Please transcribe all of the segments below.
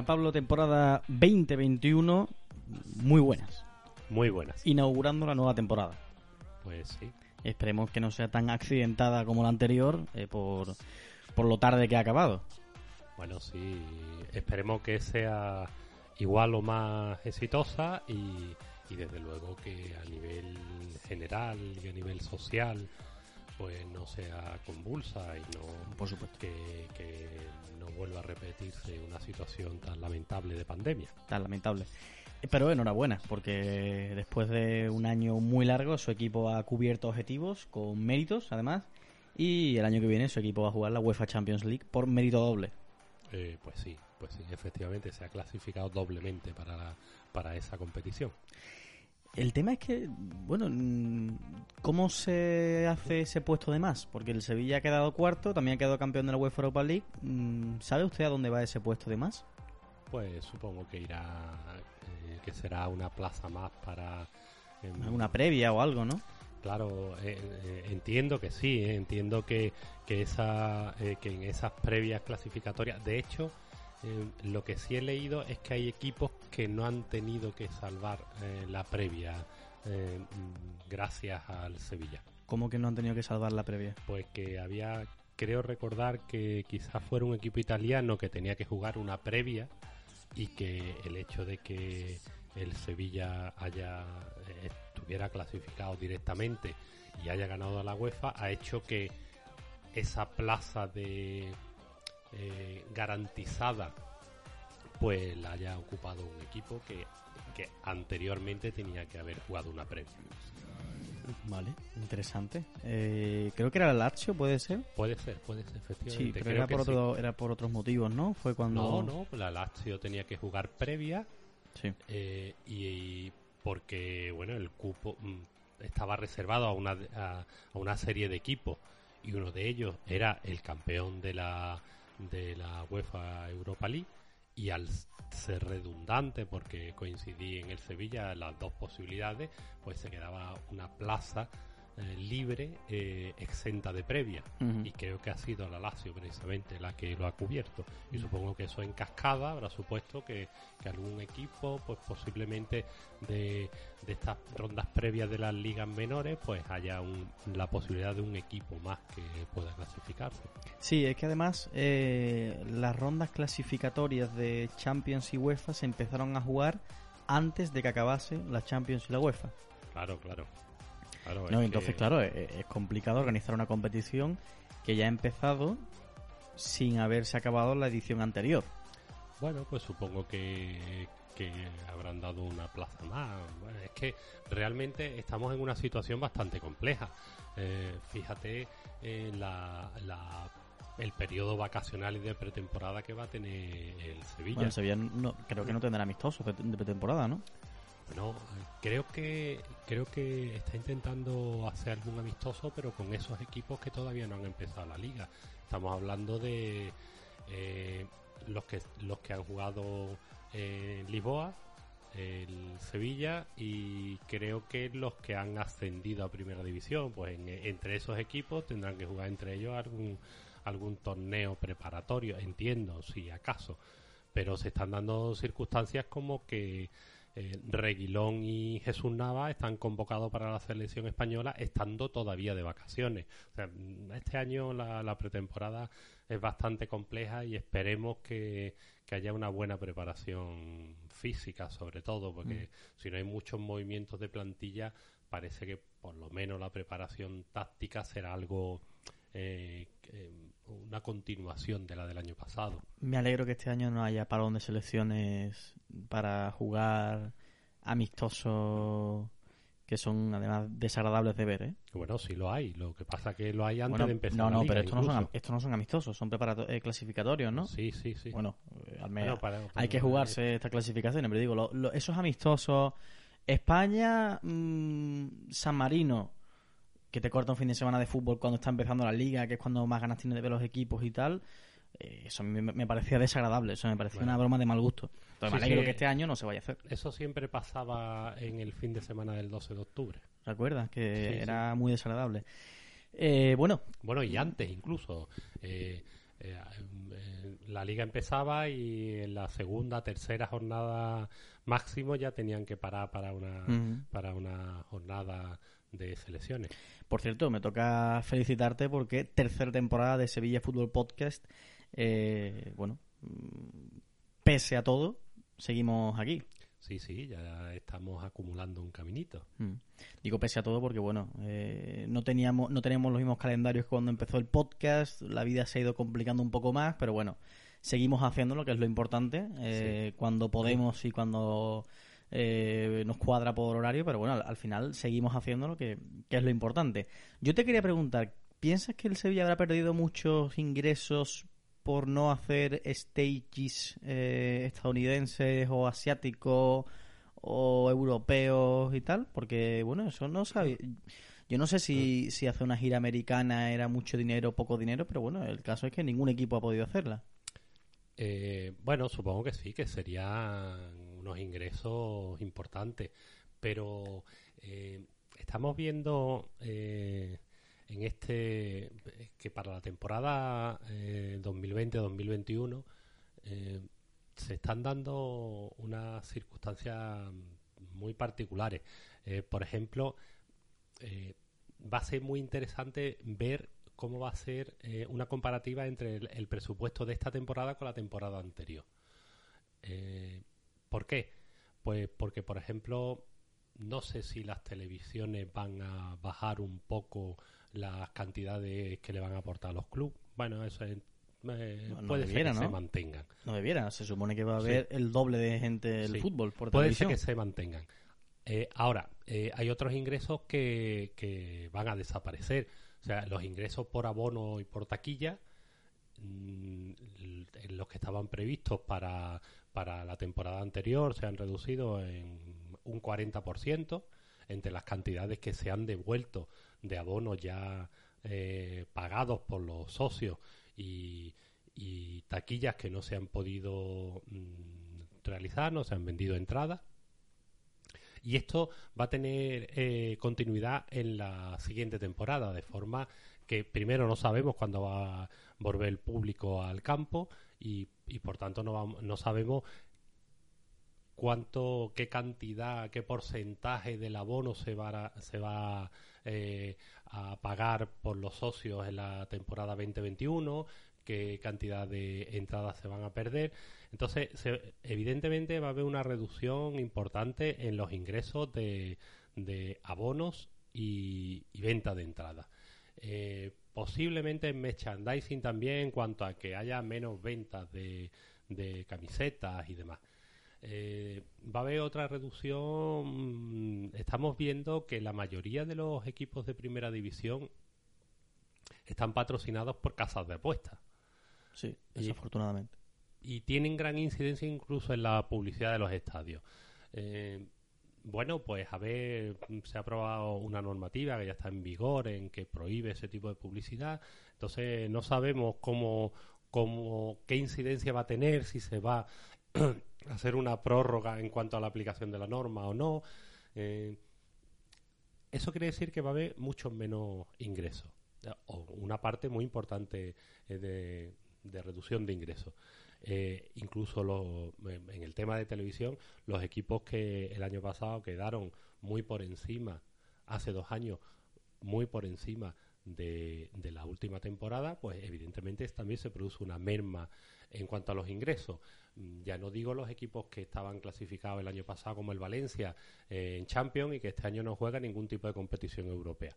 Gran Pablo, temporada 2021, muy buenas. Muy buenas. Inaugurando la nueva temporada. Pues sí. Esperemos que no sea tan accidentada como la anterior eh, por, por lo tarde que ha acabado. Bueno, sí. Esperemos que sea igual o más exitosa y, y desde luego que a nivel general y a nivel social pues no sea convulsa y no Por supuesto. que, que no vuelva a repetirse una situación tan lamentable de pandemia. Tan lamentable. Eh, Pero enhorabuena, porque después de un año muy largo, su equipo ha cubierto objetivos con méritos, además, y el año que viene su equipo va a jugar la UEFA Champions League por mérito doble. Eh, pues sí, pues sí, efectivamente se ha clasificado doblemente para, para esa competición. El tema es que, bueno, ¿cómo se hace ese puesto de más? Porque el Sevilla ha quedado cuarto, también ha quedado campeón de la UEFA Europa League. Mm, ¿Sabe usted a dónde va ese puesto de más? Pues supongo que irá, eh, que será una plaza más para... ¿Alguna previa o algo, no? Claro, eh, eh, entiendo que sí, eh, entiendo que, que, esa, eh, que en esas previas clasificatorias, de hecho, eh, lo que sí he leído es que hay equipos que no han tenido que salvar eh, la previa eh, gracias al Sevilla. ¿Cómo que no han tenido que salvar la previa? Pues que había, creo recordar que quizás fuera un equipo italiano que tenía que jugar una previa y que el hecho de que el Sevilla haya estuviera clasificado directamente y haya ganado a la UEFA ha hecho que esa plaza de eh, garantizada pues la haya ocupado un equipo que, que anteriormente tenía que haber jugado una previa. Vale, interesante. Eh, creo que era el Lazio, ¿puede ser? Puede ser, puede ser, efectivamente. Sí, pero Creo era por, sí. otro, era por otros motivos, ¿no? Fue cuando... No, no, la Lazio tenía que jugar previa Sí. eh, y porque, bueno, el cupo mm, estaba reservado a una, a, a una serie de equipos y uno de ellos era el campeón de la, de la UEFA Europa League y al ser redundante porque coincidí en el Sevilla las dos posibilidades, pues se quedaba una plaza eh, libre, eh, exenta de previa. Y creo que ha sido la Lazio precisamente la que lo ha cubierto. Y supongo que eso en cascada habrá supuesto que, que algún equipo, pues posiblemente de, de estas rondas previas de las ligas menores, pues haya un- la posibilidad de un equipo más que pueda clasificarse. Sí, es que además eh, las rondas clasificatorias de Champions y UEFA se empezaron a jugar antes de que acabase la Champions y la UEFA. Claro, claro. Claro, No, es entonces, que- claro, es, es complicado organizar una competición que ya ha empezado sin haberse acabado la edición anterior. Bueno, pues supongo que, que habrán dado una plaza más. Bueno, es que realmente estamos en una situación bastante compleja. Eh, fíjate eh, la, la- el periodo vacacional y de pretemporada que va a tener el Sevilla. Bueno, el Sevilla no, creo que no tendrá amistosos de pretemporada, ¿no? Bueno, creo que creo que está intentando hacer algún amistoso, pero con esos equipos que todavía no han empezado la liga. Estamos hablando de eh, los que los que han jugado en Lisboa, el Sevilla y creo que los que han ascendido a Primera División. Pues en- entre esos equipos tendrán que jugar entre ellos algún algún torneo preparatorio, entiendo, si acaso. Pero se están dando circunstancias como que eh, Reguilón y Jesús Nava están convocados para la selección española estando todavía de vacaciones. O sea, mm, este año la, la pretemporada es bastante compleja y esperemos que, que haya una buena preparación física sobre todo, porque si no hay muchos movimientos de plantilla parece que por lo menos la preparación táctica será algo eh, eh, una continuación de la del año pasado. Me alegro que este año no haya parón de selecciones para jugar amistosos que son además desagradables de ver, ¿eh? Bueno, sí lo hay. Lo que pasa que lo hay antes Bueno, de empezar. no, la no, liga, pero estos no, son, estos no son amistosos, son eh, clasificatorios, ¿no? Sí, sí, sí. Bueno, eh, al Bueno, menos para- hay para- que jugarse esta clasificación, pero digo, lo- lo- esos amistosos, España, mm, San Marino, que te corta un fin de semana de fútbol cuando está empezando la liga, que es cuando más ganas tiene de ver los equipos y tal, eh, eso a mí me, me parecía desagradable, eso me parecía Bueno. una broma de mal gusto. Entonces me Sí, alegro sí. que este año no se vaya a hacer. Eso siempre pasaba en el fin de semana del 12 de octubre. ¿Recuerdas? Que Sí, era muy desagradable. Eh, bueno, Bueno, y antes incluso. Eh, eh, la liga empezaba y en la segunda, tercera jornada máximo ya tenían que parar para una, para una jornada de selecciones. Por cierto, me toca felicitarte porque tercera temporada de Sevilla Fútbol Podcast. eh, bueno, mm, pese a todo, seguimos aquí. Sí, sí, ya estamos acumulando un caminito. Mm. Digo pese a todo porque, bueno, eh, no, teníamos, no tenemos los mismos calendarios que cuando empezó el podcast. La vida se ha ido complicando un poco más, pero bueno, seguimos haciendo lo que es lo importante. eh, Cuando podemos y cuando eh, nos cuadra por horario, pero bueno, al, al final seguimos haciendo lo que, que es lo importante. Yo te quería preguntar, ¿piensas que el Sevilla habrá perdido muchos ingresos por no hacer stages eh, estadounidenses o asiáticos o europeos y tal? Porque, bueno, eso no sabía. Yo no sé si, si hacer una gira americana era mucho dinero o poco dinero, pero bueno, el caso es que ningún equipo ha podido hacerla. Eh, bueno, supongo que sí, que serían unos ingresos importantes, pero eh, estamos viendo eh, en este que para la temporada eh, 2020-2021 eh, se están dando unas circunstancias muy particulares. Por ejemplo, va a ser muy interesante ver cómo va a ser eh, una comparativa entre el, el presupuesto de esta temporada con la temporada anterior. Eh, ¿Por qué? Pues porque, por ejemplo, no sé si las televisiones van a bajar un poco las cantidades que le van a aportar a los clubes. Bueno, eso es- eh, No- no puede debiera, ser que se ¿no? mantengan. No debiera, se supone que va a Sí. haber el doble de gente el Sí. fútbol por Puede televisión. ser que se mantengan. Eh, ahora, eh, hay otros ingresos que, que van a desaparecer. O sea, los ingresos por abono y por taquilla, mm, los que estaban previstos para, para la temporada anterior, se han reducido en un 40% entre las cantidades que se han devuelto de abonos ya eh, pagados por los socios y, y taquillas que no se han podido mm, realizar, no se han vendido entradas. Y esto va a tener eh, continuidad en la siguiente temporada, de forma que primero no sabemos cuándo va a volver el público al campo y, y por tanto no, no sabemos cuánto, qué cantidad, qué porcentaje del abono se va a, se va eh, a pagar por los socios en la temporada 2021, qué cantidad de entradas se van a perder. Entonces, evidentemente va a haber una reducción importante en los ingresos de, abonos y, venta de entradas. Eh, posiblemente en merchandising también en cuanto a que haya menos ventas de, camisetas y demás. Eh, va a haber otra reducción. Estamos viendo que la mayoría de los equipos de primera división están patrocinados por casas de apuestas Sí, desafortunadamente. y tienen gran incidencia incluso en la publicidad de los estadios. Eh, bueno, pues a ver, se ha aprobado una normativa que ya está en vigor en que prohíbe ese tipo de publicidad. Entonces no sabemos cómo, cómo qué incidencia va a tener, si se va a hacer una prórroga en cuanto a la aplicación de la norma o no. Eh, eso quiere decir que va a haber muchos menos ingresos. O una parte muy importante eh, de, de reducción de ingresos. Eh, incluso en el tema de televisión, los equipos que el año pasado quedaron muy por encima, hace dos años, muy por encima de, de la última temporada, pues evidentemente también se produce una merma en cuanto a los ingresos. Ya no digo los equipos que estaban clasificados el año pasado como el Valencia eh, en Champions y que este año no juega ningún tipo de competición europea.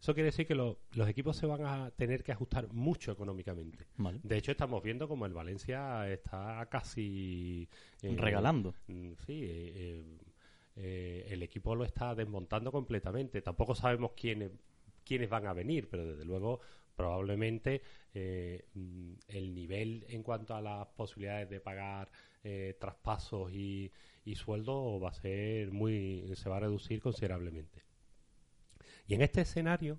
Eso quiere decir que lo- los equipos se van a tener que ajustar mucho económicamente. Vale. De hecho, estamos viendo como el Valencia está casi... eh, Regalando. mm, Sí, eh, el equipo lo está desmontando completamente. Tampoco sabemos quiénes, quiénes van a venir, pero desde luego probablemente eh, mm, el nivel en cuanto a las posibilidades de pagar eh, traspasos y, y sueldo va a ser muy se va a reducir considerablemente y en este escenario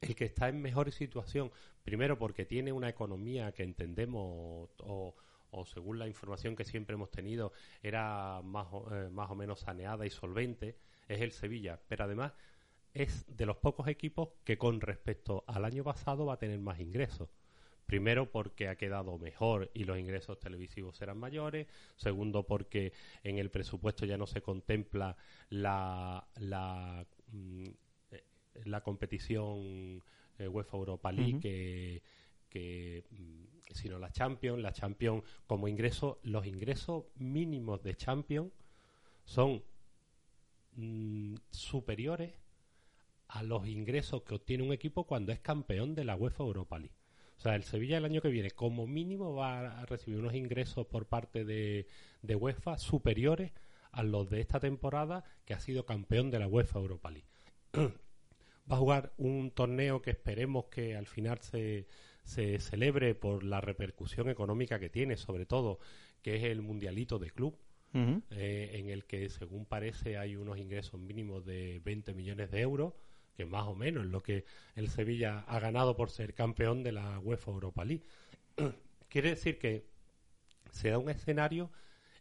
el que está en mejor situación primero porque tiene una economía que entendemos o, o según la información que siempre hemos tenido, era más o, eh, más o menos saneada y solvente, es el Sevilla. Pero además es de los pocos equipos que con respecto al año pasado va a tener más ingresos. Primero porque ha quedado mejor y los ingresos televisivos serán mayores. Segundo porque en el presupuesto ya no se contempla la, la, mm, eh, la competición eh, UEFA Europa League que mm, sino la Champions, la Champions como ingreso, los ingresos mínimos de Champions son mm, superiores a los ingresos que obtiene un equipo cuando es campeón de la UEFA Europa League. O sea, el Sevilla el año que viene, como mínimo, va a recibir unos ingresos por parte de, de UEFA superiores a los de esta temporada que ha sido campeón de la UEFA Europa League. va a jugar un torneo que esperemos que al final se, se celebre por la repercusión económica que tiene, sobre todo, que es el Mundialito de Club, eh, en el que, según parece, hay unos ingresos mínimos de 20 millones de euros, que más o menos es lo que el Sevilla ha ganado por ser campeón de la UEFA Europa League. Quiere decir que se da un escenario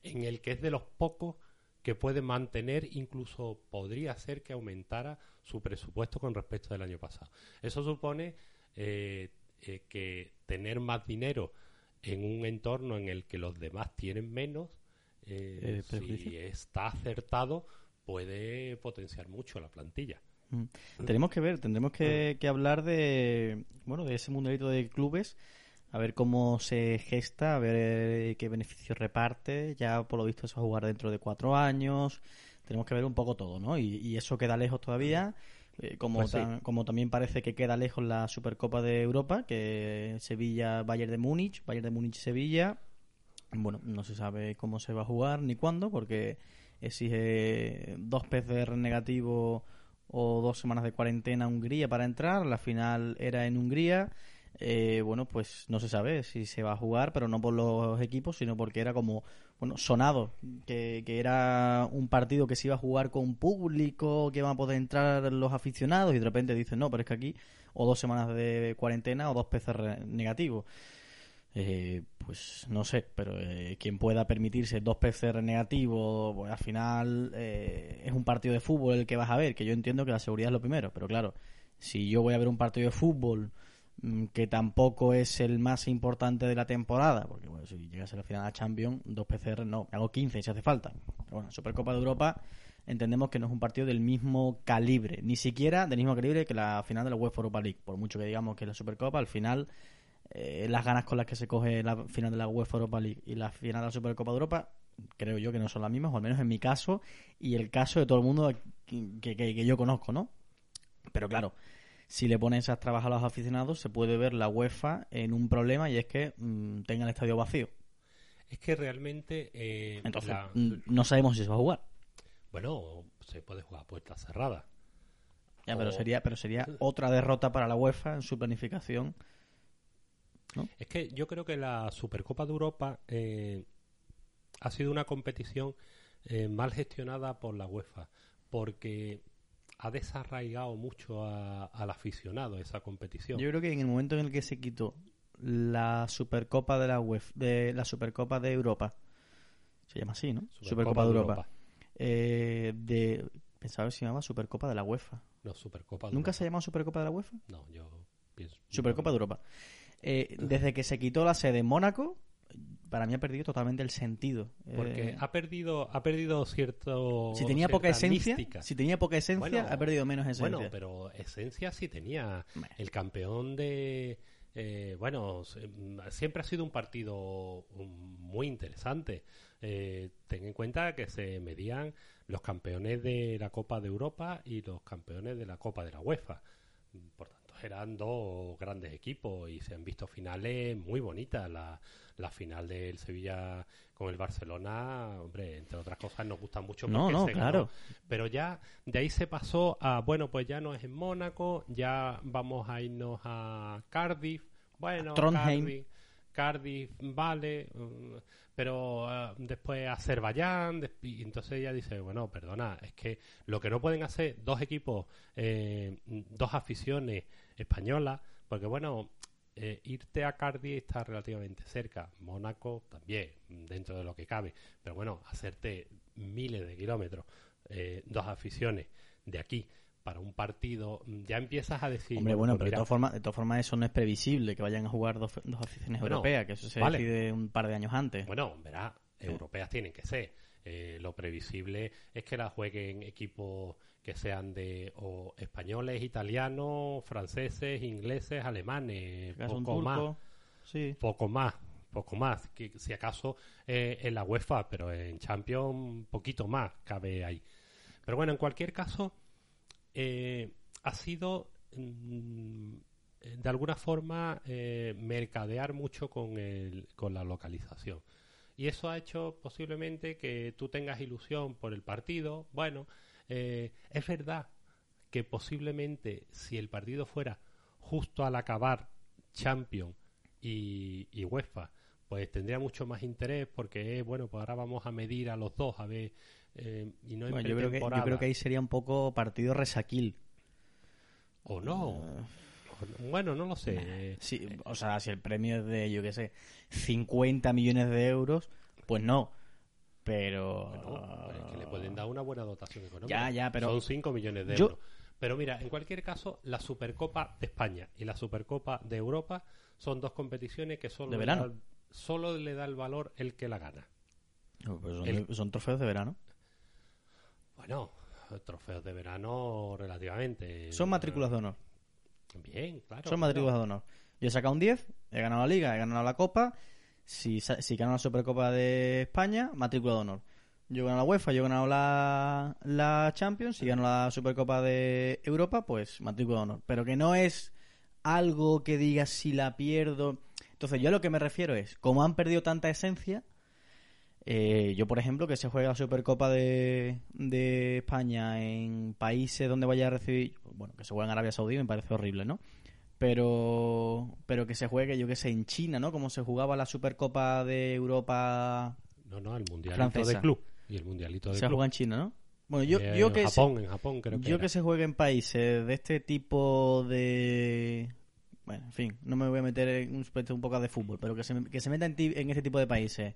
en el que es de los pocos que puede mantener, incluso podría ser que aumentara su presupuesto con respecto del año pasado. Eso supone eh, eh, que tener más dinero en un entorno en el que los demás tienen menos, eh, Eh, si está acertado, puede potenciar mucho la plantilla. Mm. Tenemos que ver, tendremos que, que hablar de bueno de ese mundialito de clubes, a ver cómo se gesta, a ver eh, qué beneficios reparte. Ya por lo visto eso va a jugar dentro de cuatro años. Tenemos que ver un poco todo, ¿no? Y, y eso queda lejos todavía. eh, como, Pues sí. como también parece que queda lejos la Supercopa de Europa, que Sevilla, Bayern de Múnich, Bayern de Múnich, Sevilla. Bueno, no se sabe cómo se va a jugar ni cuándo, porque exige dos PCR negativos o dos semanas de cuarentena a Hungría para entrar. La final era en Hungría. Eh, bueno, pues no se sabe si se va a jugar, pero no por los equipos, sino porque era como, bueno, sonado, que, que era un partido que se iba a jugar con público, que iban a poder entrar los aficionados, y de repente dicen, no, pero es que aquí o dos semanas de cuarentena o dos PCR negativos. Eh, pues no sé, pero eh, quien pueda permitirse dos PCR negativos, pues al final eh, es un partido de fútbol el que vas a ver, que yo entiendo que la seguridad es lo primero, pero claro, si yo voy a ver un partido de fútbol mm, que tampoco es el más importante de la temporada, porque bueno, si llegas a la final la Champions, dos PCR no, hago 15 si hace falta. Pero bueno, Supercopa de Europa entendemos que no es un partido del mismo calibre, ni siquiera del mismo calibre que la final de la UEFA Europa League, por mucho que digamos que la Supercopa al final eh, las ganas con las que se coge la final de la UEFA Europa League y la final de la Supercopa de Europa, creo yo que no son las mismas, o al menos en mi caso y el caso de todo el mundo que, que- que yo conozco, ¿no? Pero claro, si le ponen esas trabas a los aficionados, se puede ver la UEFA en un problema y es que mm, tenga el estadio vacío. Es que realmente... eh, Entonces, la- mm, no sabemos si se va a jugar. bueno, se puede jugar a puertas cerradas. Ya, pero sería, pero sería otra derrota para la UEFA en su planificación. Es que yo creo que la Supercopa de Europa eh, ha sido una competición eh, mal gestionada por la UEFA, porque ha desarraigado mucho a- al aficionado esa competición. Yo creo que en el momento en el que se quitó la Supercopa de la UEFA, de la Supercopa de Europa, se llama así, ¿no? Supercopa, de Europa. Eh, de pensaba que se llamaba Supercopa de la UEFA. No, Supercopa de ¿Nunca Europa. se ha llamado Supercopa de la UEFA? No, yo pienso... Supercopa de Europa. Eh, desde que se quitó la sede en Mónaco, para mí ha perdido totalmente el sentido. Porque Eh, ha perdido ha perdido cierto si tenía poca esencia, mística. si tenía poca esencia, Bueno, ha perdido menos esencia. Bueno, pero esencia sí tenía. Bueno. El campeón de. eh, bueno, siempre ha sido un partido um, muy interesante. Eh, ten en cuenta que se medían los campeones de la Copa de Europa y los campeones de la Copa de la UEFA. Por tanto, eran dos grandes equipos y se han visto finales muy bonitas. La, la final del Sevilla con el Barcelona, hombre, entre otras cosas nos gusta mucho. No, no, claro. Pero ya de ahí se pasó a, bueno, pues ya no es en Mónaco, ya vamos a irnos a Cardiff. Bueno, Trondheim. Cardiff, vale, mm, pero uh, después Azerbaiyán, y entonces ella dice, bueno, perdona, es que lo que no pueden hacer dos equipos, eh, dos aficiones españolas, porque bueno, eh, irte a Cardiff está relativamente cerca, Mónaco también, dentro de lo que cabe, pero bueno, hacerte miles de kilómetros, eh, dos aficiones de aquí para un partido, ya empiezas a decir... Hombre, bueno, pues pero de todas formas, de todas formas eso no es previsible, que vayan a jugar dos, dos aficiones europeas, que eso se decide un par de años antes. Bueno, verá, europeas tienen que ser. Eh, lo previsible es que la jueguen equipos que sean de o españoles, italianos, franceses, ingleses, alemanes, poco más. Sí. Poco más, poco más, que si acaso eh, en la UEFA, pero en Champions poquito más cabe ahí. Pero bueno, en cualquier caso, eh, ha sido mm, de alguna forma eh, mercadear mucho con, el, con la localización. Y eso ha hecho posiblemente que tú tengas ilusión por el partido. Bueno, eh, es verdad que posiblemente si el partido fuera justo al acabar Champions y, UEFA, pues tendría mucho más interés porque, bueno, pues ahora vamos a medir a los dos a ver eh, y no yo, creo que, yo creo que ahí sería un poco partido resaquil. O no. Ah. Bueno, no lo sé. Sí, o sea, si el premio es de, yo qué sé, 50 millones de euros, pues no. Pero. Bueno, es que le pueden dar una buena dotación económica. Ya, ya, pero. Son 5 millones de euros. Pero mira, en cualquier caso, la Supercopa de España y la Supercopa de Europa son dos competiciones que solo, ¿De verano? Le, da, solo le da el valor el que la gana. Pues son trofeos de verano. Bueno, trofeos de verano relativamente. Son matrículas de honor. Bien, claro. Son matrículas de honor. Yo he sacado un 10, he ganado la liga, he ganado la copa. Si, si gano la Supercopa de España, matrícula de honor. Yo he ganado la UEFA, yo he ganado la, la Champions. Si gano la Supercopa de Europa, pues matrícula de honor. Pero que no es algo que diga si la pierdo. Entonces, yo a lo que me refiero es, como han perdido tanta esencia, eh, yo, por ejemplo, que se juega la Supercopa de, de España en países donde vaya a recibir, bueno, que se juega en Arabia Saudí me parece horrible, ¿no? Pero, pero que se juegue, yo que sé, en China, ¿no? Como se jugaba la Supercopa de Europa. No, no, el Mundialito de Club. Y el Mundialito de Se juega en China, ¿no? Bueno, yo, eh, yo que. Japón, en Japón creo que Yo que se juegue en países de este tipo de. Bueno, en fin, no me voy a meter en un aspecto un poco de fútbol, pero que se, que se meta en, en este tipo de países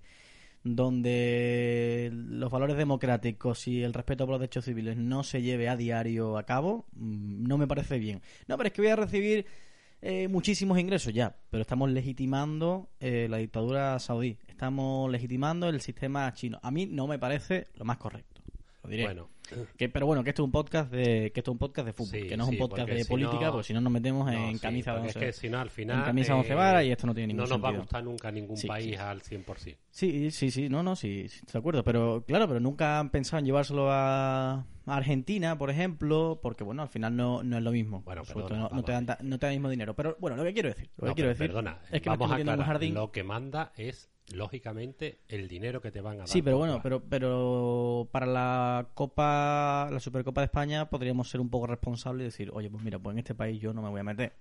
donde los valores democráticos y el respeto por los derechos civiles no se lleve a diario a cabo, mm, no me parece bien. No, pero es que voy a recibir eh, muchísimos ingresos ya, pero estamos legitimando eh, la dictadura saudí, estamos legitimando el sistema chino. A mí no me parece lo más correcto, lo diré. Bueno, que, pero bueno, que esto es un podcast de que esto es un podcast de fútbol, que no es un podcast de política, porque si no nos metemos en camisa de once, si no, al final, en camisa once varas y esto no tiene ningún No nos va a gustar nunca ningún país al 100%. Sí, sí, sí, no, no, sí, de acuerdo, pero claro, pero nunca han pensado en llevárselo a, Argentina, por ejemplo, porque bueno, al final no, no es lo mismo. Bueno, no, te dan, no te dan el mismo dinero, pero bueno, lo que quiero decir, lo que quiero decir perdona, es que vamos a aclarar, jardín... lo que manda es lógicamente el dinero que te van a dar. Sí, pero bueno, pero pero para la Copa, la Supercopa de España podríamos ser un poco responsables y decir, oye, pues mira, pues en este país yo no me voy a meter.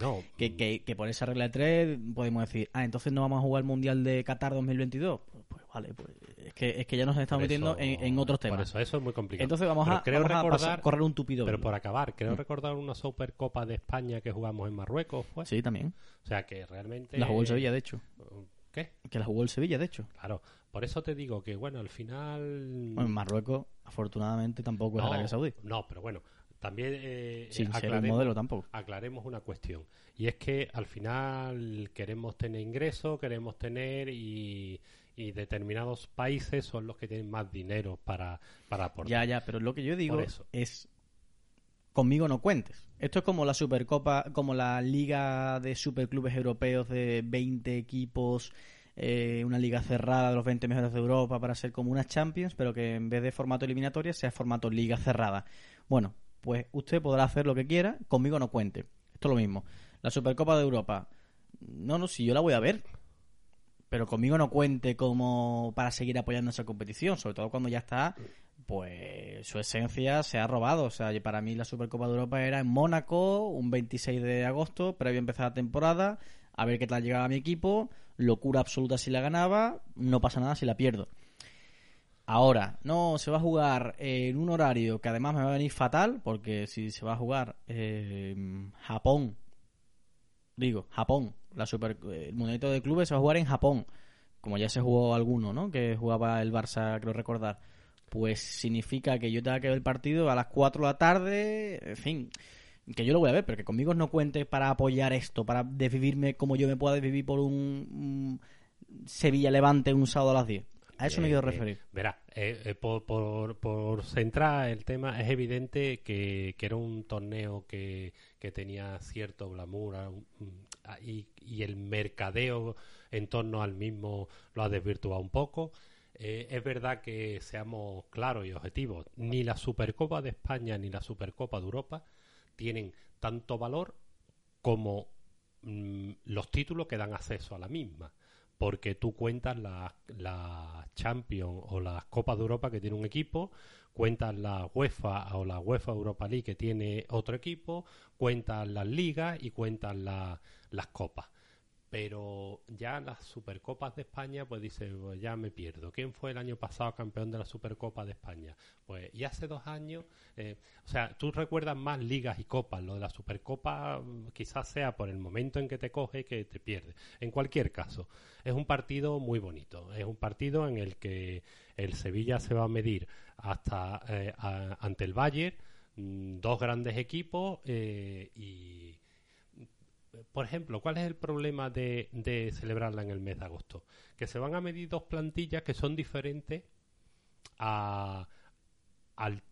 No. Que, que, que por esa regla de tres podemos decir, ah, entonces no vamos a jugar el Mundial de Qatar 2022. Pues, pues vale, pues es que, es que ya nos estamos metiendo en, otros temas. Por eso, eso es muy complicado. Entonces vamos, a, creo recordar, correr un tupido. Pero por acabar, creo mm. recordar una Supercopa de España que jugamos en Marruecos. ¿fue? Sí, también. O sea que realmente. La jugó el Sevilla, de hecho. ¿Qué? Que la jugó el Sevilla, de hecho. Claro. Por eso te digo que, bueno, al final... Bueno, en Marruecos, afortunadamente, tampoco es Arabia Saudí. No, pero bueno, también eh, Sin aclaremos, modelo tampoco. aclaremos una cuestión. Y es que al final queremos tener ingresos, queremos tener y, determinados países son los que tienen más dinero para, para aportar. Ya, ya, pero lo que yo digo es conmigo no cuentes. Esto es como la Supercopa, como la Liga de Superclubes Europeos de 20 equipos, eh, una liga cerrada de los 20 mejores de Europa para ser como una Champions, pero que en vez de formato eliminatoria sea formato liga cerrada. Bueno, pues usted podrá hacer lo que quiera, conmigo no cuente. Esto es lo mismo. La Supercopa de Europa. No, no, si yo la voy a ver. Pero conmigo no cuente como para seguir apoyando esa competición, sobre todo cuando ya está, pues su esencia se ha robado. O sea, para mí la Supercopa de Europa era en Mónaco, un 26 de agosto, previo a empezar la temporada, a ver qué tal llegaba mi equipo, locura absoluta si la ganaba, no pasa nada si la pierdo. Ahora, no, se va a jugar en un horario que además me va a venir fatal, porque si se va a jugar en Japón, digo, Japón, la super, el mundialito de clubes se va a jugar en Japón, como ya se jugó alguno, ¿no? Que jugaba el Barça, creo recordar. Pues significa que yo tenga que ver el partido a las 4 de la tarde, en fin, que yo lo voy a ver, pero que conmigo no cuente para apoyar esto, para desvivirme como yo me pueda desvivir por un, Sevilla Levante un sábado a las 10. A eso me quiero referir. verá, eh, eh, por, por, por, centrar el tema, es evidente que, que era un torneo que, que tenía cierto glamour y, y, el mercadeo en torno al mismo lo ha desvirtuado un poco. Eh, es verdad que seamos claros y objetivos, ni la Supercopa de España ni la Supercopa de Europa tienen tanto valor como mm, los títulos que dan acceso a la misma porque tú cuentas la, la Champions o las Copas de Europa que tiene un equipo, cuentas la UEFA o la UEFA Europa League que tiene otro equipo, cuentas las ligas y cuentas las copas pero ya las Supercopas de España, pues dice, pues ya me pierdo. ¿Quién fue el año pasado campeón de la Supercopa de España? Pues, y hace dos años, eh, o sea, tú recuerdas más ligas y copas. Lo de la Supercopa mm, quizás sea por el momento en que te coge que te pierdes. En cualquier caso, es un partido muy bonito. Es un partido en el que el Sevilla se va a medir hasta eh, ante el Bayern, mm, dos grandes equipos eh, y por ejemplo, ¿cuál es el problema de, celebrarla en el mes de agosto? Que se van a medir dos plantillas que son diferentes a, al,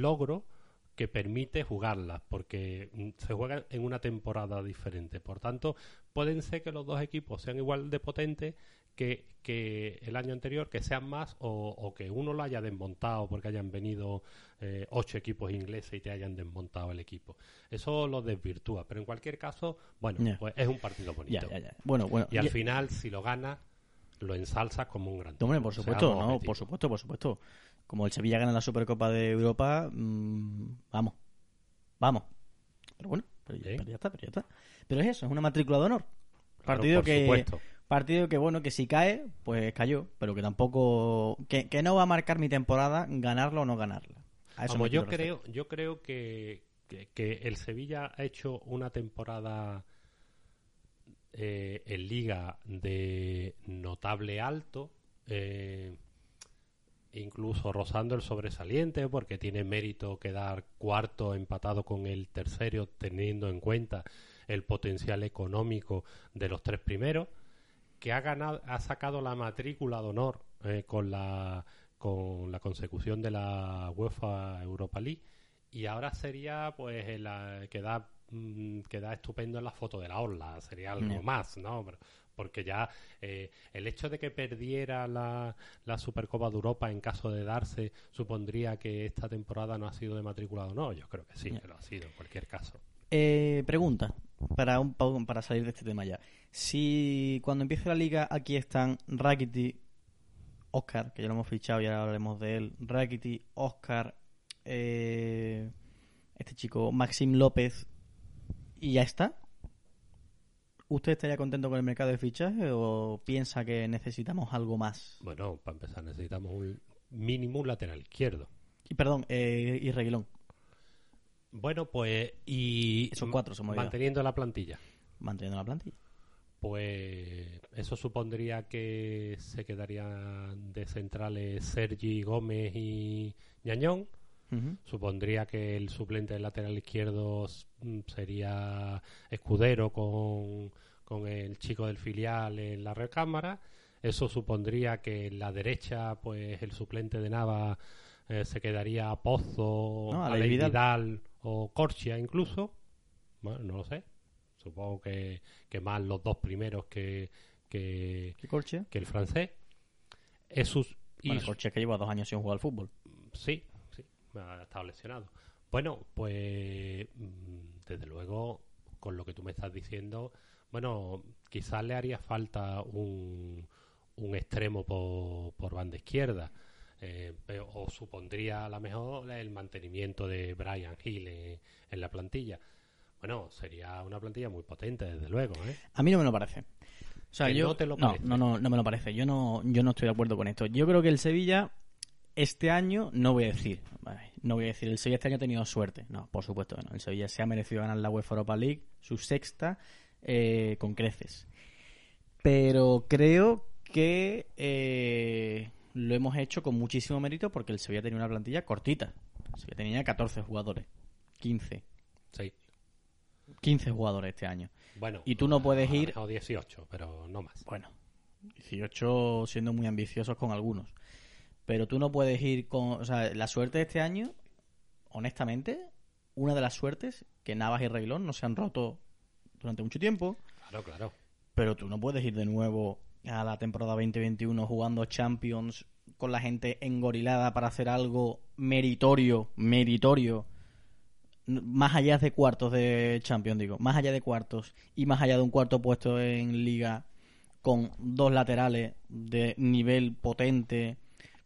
logro que permite jugarlas, porque se juegan en una temporada diferente. Por tanto, pueden ser que los dos equipos sean igual de potentes que, que el año anterior, que sean más o, que uno lo haya desmontado porque hayan venido eh, ocho equipos ingleses y te hayan desmontado el equipo. Eso lo desvirtúa, pero en cualquier caso, bueno, pues es un partido bonito. bueno, bueno, y al final, si lo gana, lo ensalzas como un gran. Hombre, por supuesto, no, por supuesto, por supuesto. Como el Sevilla gana la Supercopa de Europa, mm, vamos, vamos. Pero bueno, pero ya, está, pero ya está. Pero es eso, es una matrícula de honor. Partido que supuesto Partido que, bueno, que si cae, pues cayó, pero que tampoco. que, no va a marcar mi temporada ganarlo o no ganarla. Como yo creo, yo creo que, que, el Sevilla ha hecho una temporada eh, en Liga de notable alto. Eh, incluso rozando el sobresaliente porque tiene mérito quedar cuarto empatado con el tercero teniendo en cuenta el potencial económico de los tres primeros que ha ganado, ha sacado la matrícula de honor eh, con la con la consecución de la UEFA Europa League y ahora sería pues el, que da mm, estupendo en la foto de la orla sería algo más no porque ya eh, el hecho de que perdiera la, la, Supercopa de Europa en caso de darse supondría que esta temporada no ha sido de matrícula o no yo creo que sí que lo ha sido en cualquier caso. Eh, pregunta para un para salir de este tema ya si cuando empiece la liga aquí están Rakiti, Oscar, que ya lo hemos fichado y ahora hablaremos de él, Rakiti, Oscar, eh, este chico Maxim López y ya está. ¿Usted estaría contento con el mercado de fichaje o piensa que necesitamos algo más? Bueno, para empezar necesitamos un mínimo lateral izquierdo. Y perdón, eh, y Reguilón. Bueno, pues y son cuatro, somos manteniendo la plantilla. Manteniendo la plantilla pues eso supondría que se quedarían de centrales Sergi Gómez y Ñañón. Supondría que el suplente del lateral izquierdo mm, sería Escudero con, con el chico del filial en la recámara. Eso supondría que en la derecha, pues el suplente de Nava eh, se quedaría Pozo, no, Vidal. O Corchia incluso. Bueno, no lo sé. Supongo que, que más los dos primeros que, que, que el francés. Esos, y bueno, que lleva dos años sin jugar al fútbol. Sí, sí, ha estado lesionado. Bueno, pues mm, desde luego, con lo que tú me estás diciendo, bueno, quizás le haría falta un, un extremo por, por banda izquierda. Eh, o supondría a lo mejor el mantenimiento de Brian Hill en, la plantilla. Bueno, sería una plantilla muy potente, desde luego. ¿eh? A mí no me lo parece. O sea, yo, no, no, no, no, me lo parece. Yo no, yo no estoy de acuerdo con esto. Yo creo que el Sevilla este año, no voy a decir, no voy a decir, el Sevilla este año ha tenido suerte. No, por supuesto que no. El Sevilla se ha merecido ganar la UEFA Europa League, su sexta, eh, con creces. Pero creo que eh, lo hemos hecho con muchísimo mérito porque el Sevilla tenía una plantilla cortita. El Sevilla tenía 14 jugadores, 15. Sí. 15 jugadores este año. Bueno, y tú no puedes ir. O 18, pero no más. Bueno, 18 siendo muy ambiciosos con algunos. Pero tú no puedes ir con. O sea, la suerte de este año, honestamente, una de las suertes que Navas y Reglón no se han roto durante mucho tiempo. Claro, claro. Pero tú no puedes ir de nuevo a la temporada 2021 jugando Champions con la gente engorilada para hacer algo meritorio, meritorio, más allá de cuartos de Champions, digo, más allá de cuartos y más allá de un cuarto puesto en liga con dos laterales de nivel potente,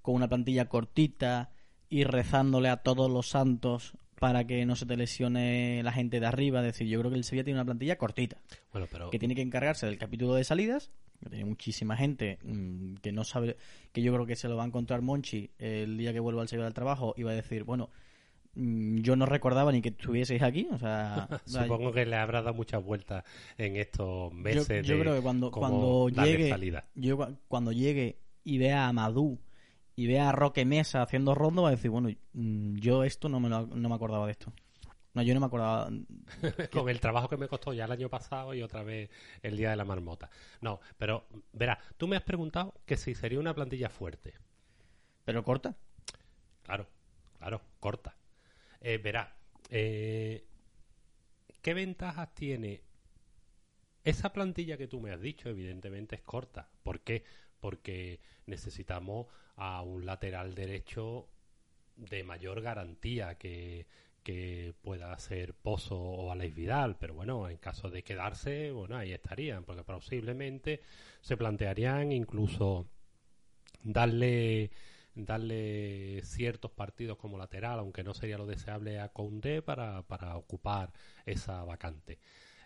con una plantilla cortita y rezándole a todos los santos para que no se te lesione la gente de arriba. Es decir, yo creo que el Sevilla tiene una plantilla cortita. Bueno, pero... Que tiene que encargarse del capítulo de salidas tiene muchísima gente mm, que no sabe, que yo creo que se lo va a encontrar Monchi el día que vuelva al seguir del trabajo y va a decir, bueno, mm, yo no recordaba ni que estuvieseis aquí, o sea... Supongo que le habrá dado muchas vueltas en estos meses Yo, creo que cuando, cuando llegue... Yo cuando llegue y vea a Madú y vea a Roque Mesa haciendo rondo, va a decir, bueno, mm, yo esto no me, no me acordaba de esto. No, yo no me acordaba. Con el trabajo que me costó ya el año pasado y otra vez el día de la marmota. No, pero verá, tú me has preguntado que si sería una plantilla fuerte. ¿Pero corta? Claro, claro, corta. Eh, verá, eh, ¿qué ventajas tiene esa plantilla que tú me has dicho? Evidentemente es corta. ¿Por qué? Porque necesitamos a un lateral derecho de mayor garantía que que pueda ser Pozo o Alex Vidal, pero bueno, en caso de quedarse, bueno, ahí estarían, porque posiblemente se plantearían incluso darle darle ciertos partidos como lateral, aunque no sería lo deseable a Conde para, para ocupar esa vacante.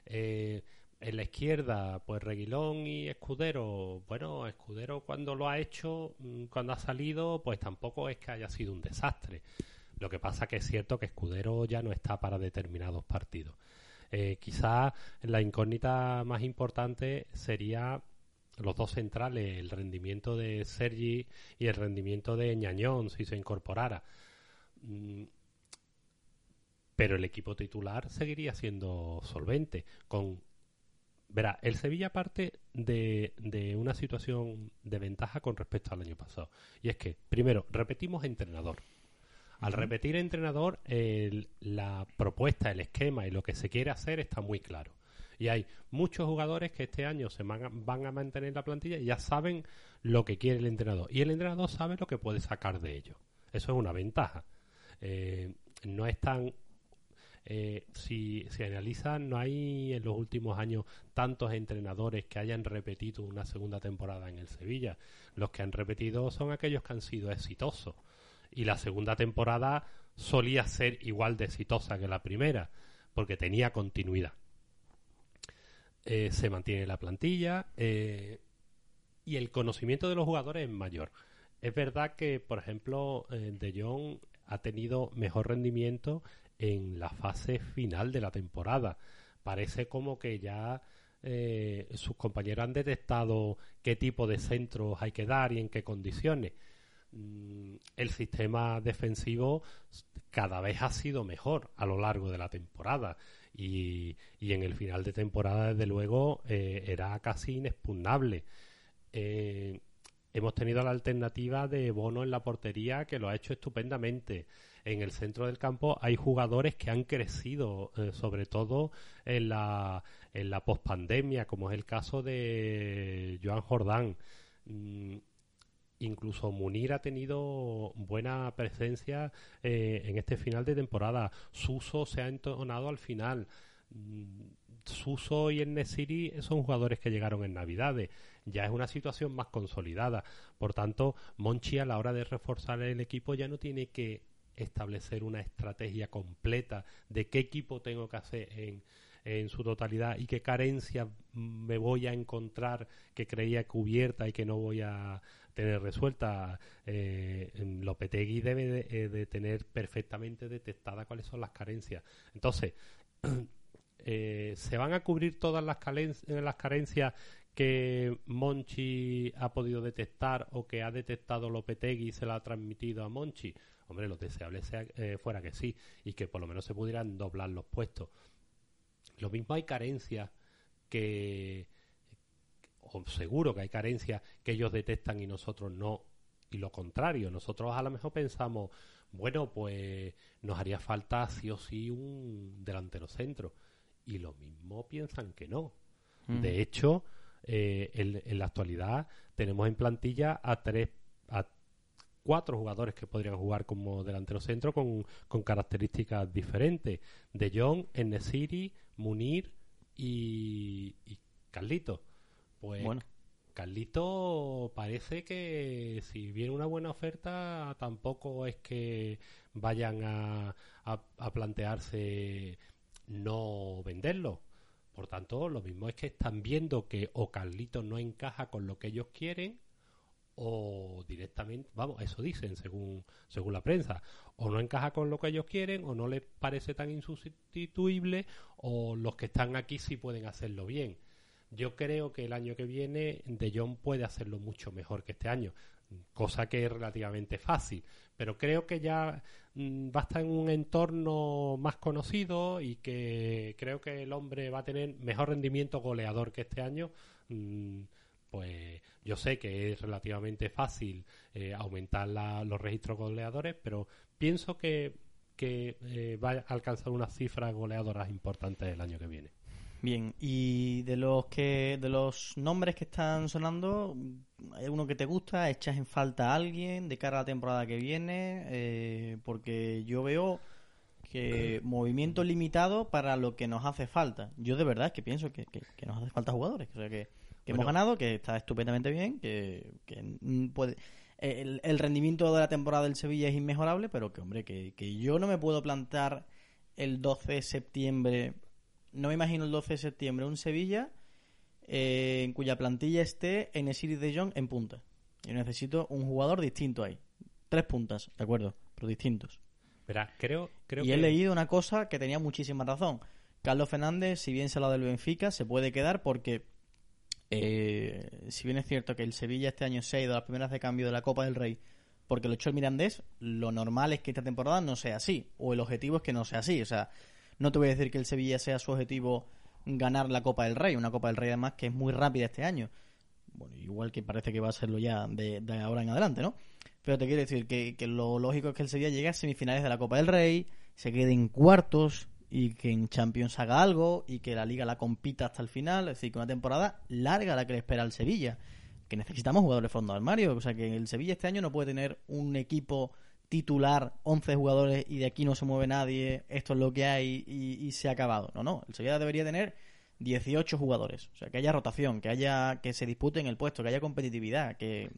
Eh, en la izquierda, pues Reguilón y Escudero. Bueno, Escudero cuando lo ha hecho, mm, cuando ha salido, pues tampoco es que haya sido un desastre. Lo que pasa que es cierto que Escudero ya no está para determinados partidos. Eh, quizás la incógnita más importante sería los dos centrales, el rendimiento de Sergi y el rendimiento de Ñañón, si se incorporara. Mm, pero el equipo titular seguiría siendo solvente. Con Verá, el Sevilla parte de, de, una situación de ventaja con respecto al año pasado. Y es que, primero, repetimos entrenador. Al repetir entrenador, la propuesta, el esquema y lo que se quiere hacer está muy claro. Y hay muchos jugadores que este año se van a, mantener la plantilla y ya saben lo que quiere el entrenador. Y el entrenador sabe lo que puede sacar de ellos. Eso es una ventaja. Eh, no es tan eh, si se analiza, no hay en los últimos años tantos entrenadores que hayan repetido una segunda temporada en el Sevilla. Los que han repetido son aquellos que han sido exitosos y la segunda temporada solía ser igual de exitosa que la primera, porque tenía continuidad. Eh, se mantiene la plantilla eh, y el conocimiento de los jugadores es mayor. Es verdad que, por ejemplo, eh, De Jong ha tenido mejor rendimiento en la fase final de la temporada. Parece como que ya sus compañeros han detectado qué tipo de centros hay que dar y en qué condiciones. Mm, el sistema defensivo cada vez ha sido mejor a lo largo de la temporada y, en el final de temporada desde luego eh, era casi inexpugnable. Eh, hemos tenido la alternativa de Bono en la portería que lo ha hecho estupendamente. En el centro del campo hay jugadores que han crecido, eh, sobre todo en la, en la pospandemia, como es el caso de Joan Jordán. Mm, incluso Munir ha tenido buena presencia eh, en este final de temporada. Suso se ha entonado al final. Mm, Suso y el Nesiri son jugadores que llegaron en Navidades. Ya es una situación más consolidada. Por tanto, Monchi a la hora de reforzar el equipo ya no tiene que establecer una estrategia completa de qué equipo tengo que hacer en, en su totalidad y qué carencia me voy a encontrar que creía cubierta y que no voy a tener resuelta. Eh, Lopetegui debe eh, de, tener perfectamente detectada cuáles son las carencias. Entonces, eh, ¿se van a cubrir todas las, las carencias que Monchi ha podido detectar o que ha detectado Lopetegui y se la ha transmitido a Monchi? Hombre, lo deseable sea, eh, fuera que sí y que por lo menos se pudieran doblar los puestos. Lo mismo hay carencias que, o seguro que hay carencias que ellos detectan y nosotros no. Y lo contrario, nosotros a lo mejor pensamos, bueno, pues nos haría falta sí o sí un delantero centro. Y lo mismo piensan que no. De hecho, eh, en, la actualidad tenemos en plantilla a tres, a cuatro jugadores que podrían jugar como delantero centro con, con características diferentes. De Jong, Enesiri, Munir y, y Carlito. Pues bueno. Carlito parece que si viene una buena oferta tampoco es que vayan a, a, plantearse no venderlo. Por tanto, lo mismo es que están viendo que o Carlito no encaja con lo que ellos quieren o directamente, vamos, eso dicen según, según la prensa, o no encaja con lo que ellos quieren, o no les parece tan insustituible, o los que están aquí sí pueden hacerlo bien. Yo creo que el año que viene De Jong puede hacerlo mucho mejor que este año, cosa que es relativamente fácil, pero creo que ya mm, va a estar en un entorno más conocido y que creo que el hombre va a tener mejor rendimiento goleador que este año. Mm, pues yo sé que es relativamente fácil eh, aumentar los registros goleadores, pero pienso que, eh, va a alcanzar unas cifras goleadoras importantes el año que viene. Bien, y de los que de los nombres que están sonando, ¿hay uno que te gusta? ¿Echas en falta a alguien de cara a la temporada que viene? Eh, porque yo veo que movimiento limitado para lo que nos hace falta. Yo de verdad es que pienso que, que nos hace falta jugadores. O sea que que hemos ganado, que está estupendamente bien, que, puede... El, rendimiento de la temporada del Sevilla es inmejorable, pero que, hombre, que, yo no me puedo plantar el 12 de septiembre, no me imagino el 12 de septiembre, un Sevilla eh, en cuya plantilla esté en el City de Jong en punta. Yo necesito un jugador distinto ahí. Tres puntas, de acuerdo, pero distintos. Verá, creo, creo y he leído una cosa que tenía muchísima razón. Carlos Fernández, si bien se lo del Benfica, se puede quedar porque eh, si bien es cierto que el Sevilla este año se ha ido a las primeras de cambio de la Copa del Rey porque lo echó el Mirandés, lo normal es que esta temporada no sea así, o el objetivo es que no sea así. O sea, no te voy a decir que el Sevilla sea su objetivo ganar la Copa del Rey, una Copa del Rey además que es muy rápida este año. Bueno, igual que parece que va a serlo ya de, ahora en adelante, ¿no? Pero te quiero decir que, lo lógico es que el Sevilla llegue a semifinales de la Copa del Rey, se quede en cuartos, y que en Champions haga algo y que la liga la compita hasta el final. Es decir, que una temporada larga la que le espera al Sevilla. Que necesitamos jugadores fondo armario. O sea, que el Sevilla este año no puede tener un equipo titular, 11 jugadores y de aquí no se mueve nadie, esto es lo que hay y, se ha acabado. No, no, el Sevilla debería tener 18 jugadores. O sea, que haya rotación, que haya que se disputen el puesto, que haya competitividad, que,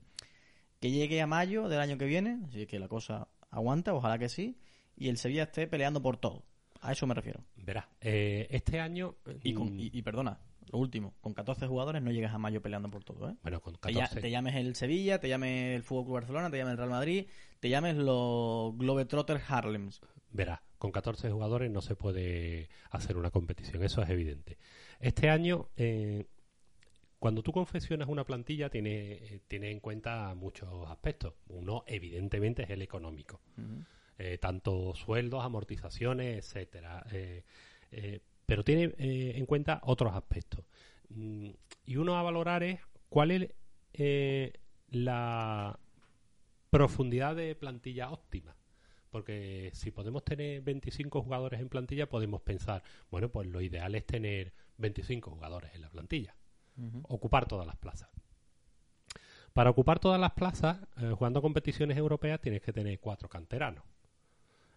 que llegue a mayo del año que viene, así que la cosa aguanta, ojalá que sí, y el Sevilla esté peleando por todo. A eso me refiero. Verá, eh, este año... Y, mm, y, perdona, lo último, con 14 jugadores no llegas a mayo peleando por todo, ¿eh? Bueno, con 14... Te, llames el Sevilla, te llames el Fútbol Club Barcelona, te llames el Real Madrid, te llames los Globetrotters Harlems. Verá, con 14 jugadores no se puede hacer una competición, eso es evidente. Este año, eh, cuando tú confeccionas una plantilla, tiene, eh, tiene en cuenta muchos aspectos. Uno, evidentemente, es el económico. Eh, tanto sueldos, amortizaciones, etcétera. Eh, eh, pero tiene en cuenta otros aspectos. Mm, y uno a valorar es cuál es la profundidad de plantilla óptima. Porque si podemos tener 25 jugadores en plantilla, podemos pensar, bueno, pues lo ideal es tener 25 jugadores en la plantilla, ocupar todas las plazas. Para ocupar todas las plazas, eh, jugando competiciones europeas, tienes que tener cuatro canteranos.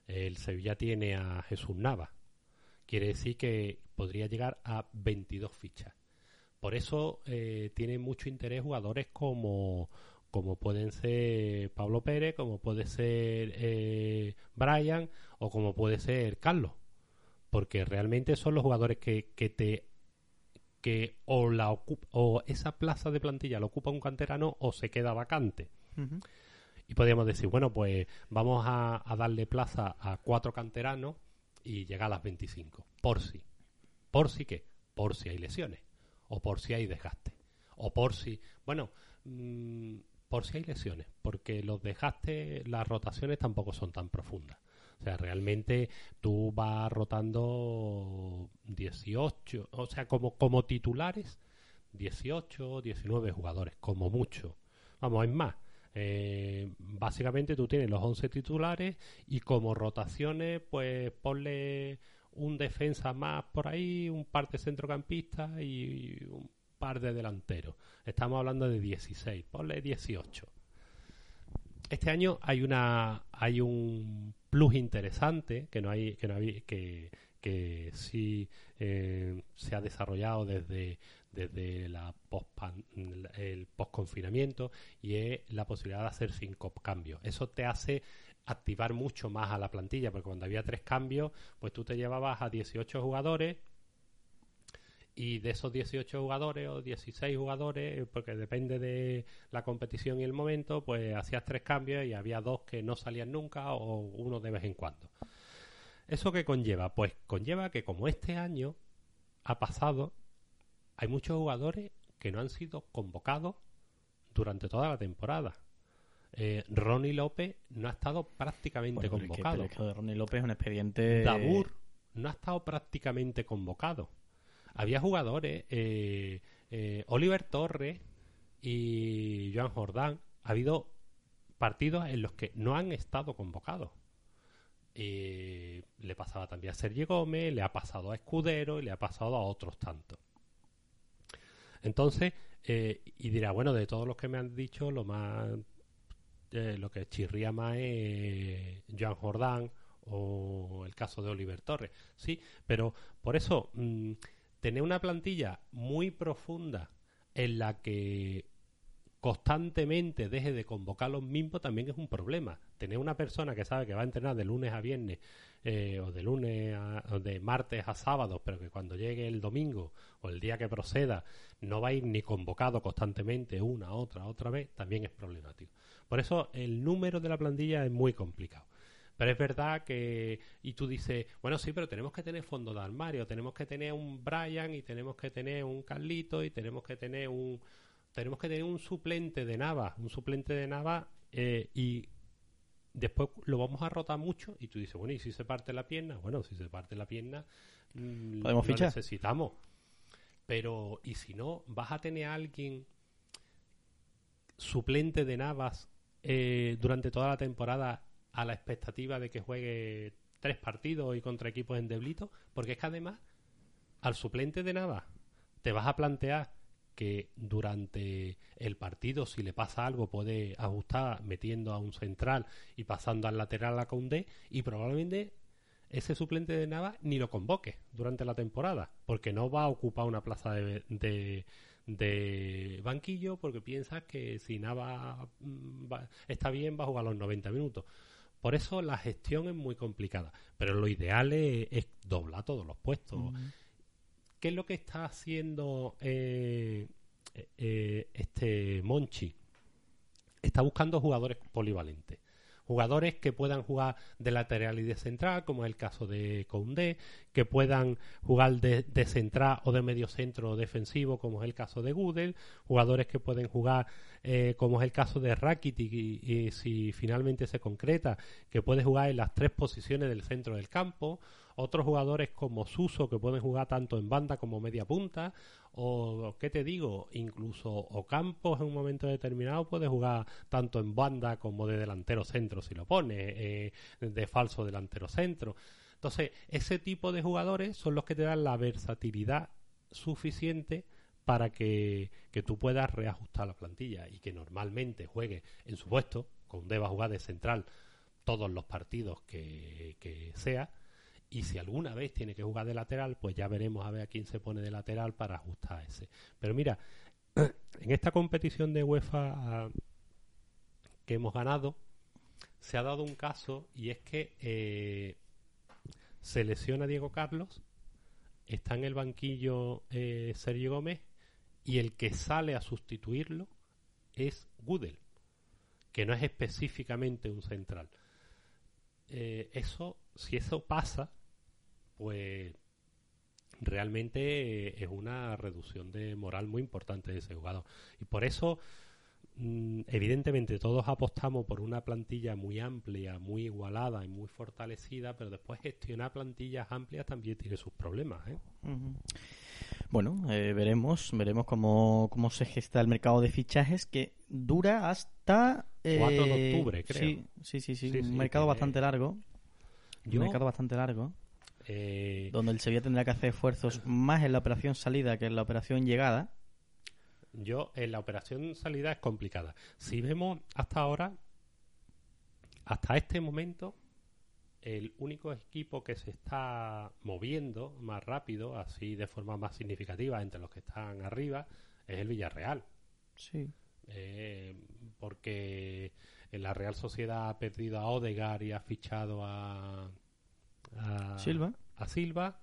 El Sevilla tiene a Jesús Nava. Quiere decir que podría llegar a 22 fichas. Por eso eh, tienen mucho interés jugadores como, como pueden ser Pablo Pérez, como puede ser eh, Brian o como puede ser Carlos. Porque realmente son los jugadores que, que te que o la o esa plaza de plantilla la ocupa un canterano o se queda vacante. Y podríamos decir, bueno, pues vamos a, darle plaza a cuatro canteranos y llegar a las 25. Por si. ¿Por si qué? Por si hay lesiones. O por si hay desgaste. O por si. Bueno, mm, por si hay lesiones. Porque los desgastes, las rotaciones tampoco son tan profundas. O sea, realmente tú vas rotando 18, o sea, como, como titulares, 18, 19 jugadores, como mucho. Vamos, es más. Eh, básicamente tú tienes los 11 titulares y como rotaciones, pues ponle un defensa más por ahí, un par de centrocampistas y un par de delanteros. Estamos hablando de 16, ponle 18. Este año hay una hay un plus interesante que no hay que no hay, que, que sí eh, se ha desarrollado desde desde la post el post confinamiento y es la posibilidad de hacer cinco cambios eso te hace activar mucho más a la plantilla porque cuando había tres cambios pues tú te llevabas a 18 jugadores y de esos 18 jugadores o 16 jugadores, porque depende de la competición y el momento, pues hacías tres cambios y había dos que no salían nunca o uno de vez en cuando. ¿Eso qué conlleva? Pues conlleva que como este año ha pasado, hay muchos jugadores que no han sido convocados durante toda la temporada. Eh, Ronnie López no ha estado prácticamente convocado. Ronnie López es un expediente. Dabur no ha estado prácticamente convocado había jugadores, eh, eh, Oliver Torres y Joan Jordán, ha habido partidos en los que no han estado convocados. Eh, le pasaba también a Sergio Gómez, le ha pasado a Escudero y le ha pasado a otros tantos. Entonces, y dirá, bueno, de todos los que me han dicho, lo más lo que chirría más es Joan Jordán o el caso de Oliver Torres. Sí, pero por eso mm, tener una plantilla muy profunda en la que constantemente deje de convocar los mismos también es un problema. Tener una persona que sabe que va a entrenar de lunes a viernes eh, o de lunes a, o de martes a sábado, pero que cuando llegue el domingo o el día que proceda no va a ir ni convocado constantemente una, otra, otra vez, también es problemático. Por eso el número de la plantilla es muy complicado. Pero es verdad que, y tú dices, bueno, sí, pero tenemos que tener fondo de armario, tenemos que tener un Brian y tenemos que tener un Carlito y tenemos que tener un, tenemos que tener un suplente de Nava, un suplente de Nava eh, y después lo vamos a rotar mucho y tú dices, bueno, ¿y si se parte la pierna? Bueno, si se parte la pierna, mm, ¿Podemos lo necesitamos. Pero, ¿y si no, vas a tener a alguien suplente de Navas eh, durante toda la temporada a la expectativa de que juegue tres partidos y contra equipos en deblito, porque es que además al suplente de nada te vas a plantear que durante el partido, si le pasa algo, puede ajustar metiendo a un central y pasando al lateral a Condé y probablemente ese suplente de Nava ni lo convoque durante la temporada, porque no va a ocupar una plaza de, de, banquillo, porque piensas que si Nava mm, está bien va a jugar los 90 minutos. Por eso la gestión es muy complicada. Pero lo ideal es, doblar todos los puestos. ¿Qué es lo que está haciendo eh, eh, este Monchi? Está buscando jugadores polivalentes jugadores que puedan jugar de lateral y de central, como es el caso de Koundé, que puedan jugar de, central o de medio centro defensivo, como es el caso de Gudel, jugadores que pueden jugar, eh, como es el caso de Rakitic, y, si finalmente se concreta, que puede jugar en las tres posiciones del centro del campo, otros jugadores como Suso que pueden jugar tanto en banda como media punta, o qué te digo, incluso Ocampos en un momento determinado puede jugar tanto en banda como de delantero centro si lo pone, eh, de falso delantero centro. Entonces, ese tipo de jugadores son los que te dan la versatilidad suficiente para que, que tú puedas reajustar la plantilla y que normalmente juegue en su puesto, con deba jugar de central todos los partidos que, que sea, y si alguna vez tiene que jugar de lateral, pues ya veremos a ver a quién se pone de lateral para ajustar ese. Pero mira, en esta competición de UEFA ah, que hemos ganado, se ha dado un caso y es que eh, se lesiona Diego Carlos, está en el banquillo eh, Sergio Gómez y el que sale a sustituirlo es Gudel, que no es específicamente un central. Eh, eso, si eso pasa, pues realmente es una reducción de moral muy importante de ese jugador. Y por eso, mm, evidentemente, todos apostamos por una plantilla muy amplia, muy igualada y muy fortalecida, pero después gestionar plantillas amplias también tiene sus problemas. ¿eh? Bueno, eh, veremos, veremos cómo, cómo se gesta el mercado de fichajes que dura hasta... 4 de octubre, creo. Sí, sí, sí, un mercado bastante largo. Un mercado bastante largo. Eh, donde el Sevilla tendrá que hacer esfuerzos más en la operación salida que en la operación llegada. Yo, en la operación salida es complicada. Si vemos hasta ahora, hasta este momento, el único equipo que se está moviendo más rápido, así de forma más significativa entre los que están arriba, es el Villarreal. Sí. Eh, porque la Real Sociedad ha perdido a Odegar y ha fichado a a Silva. A Silva.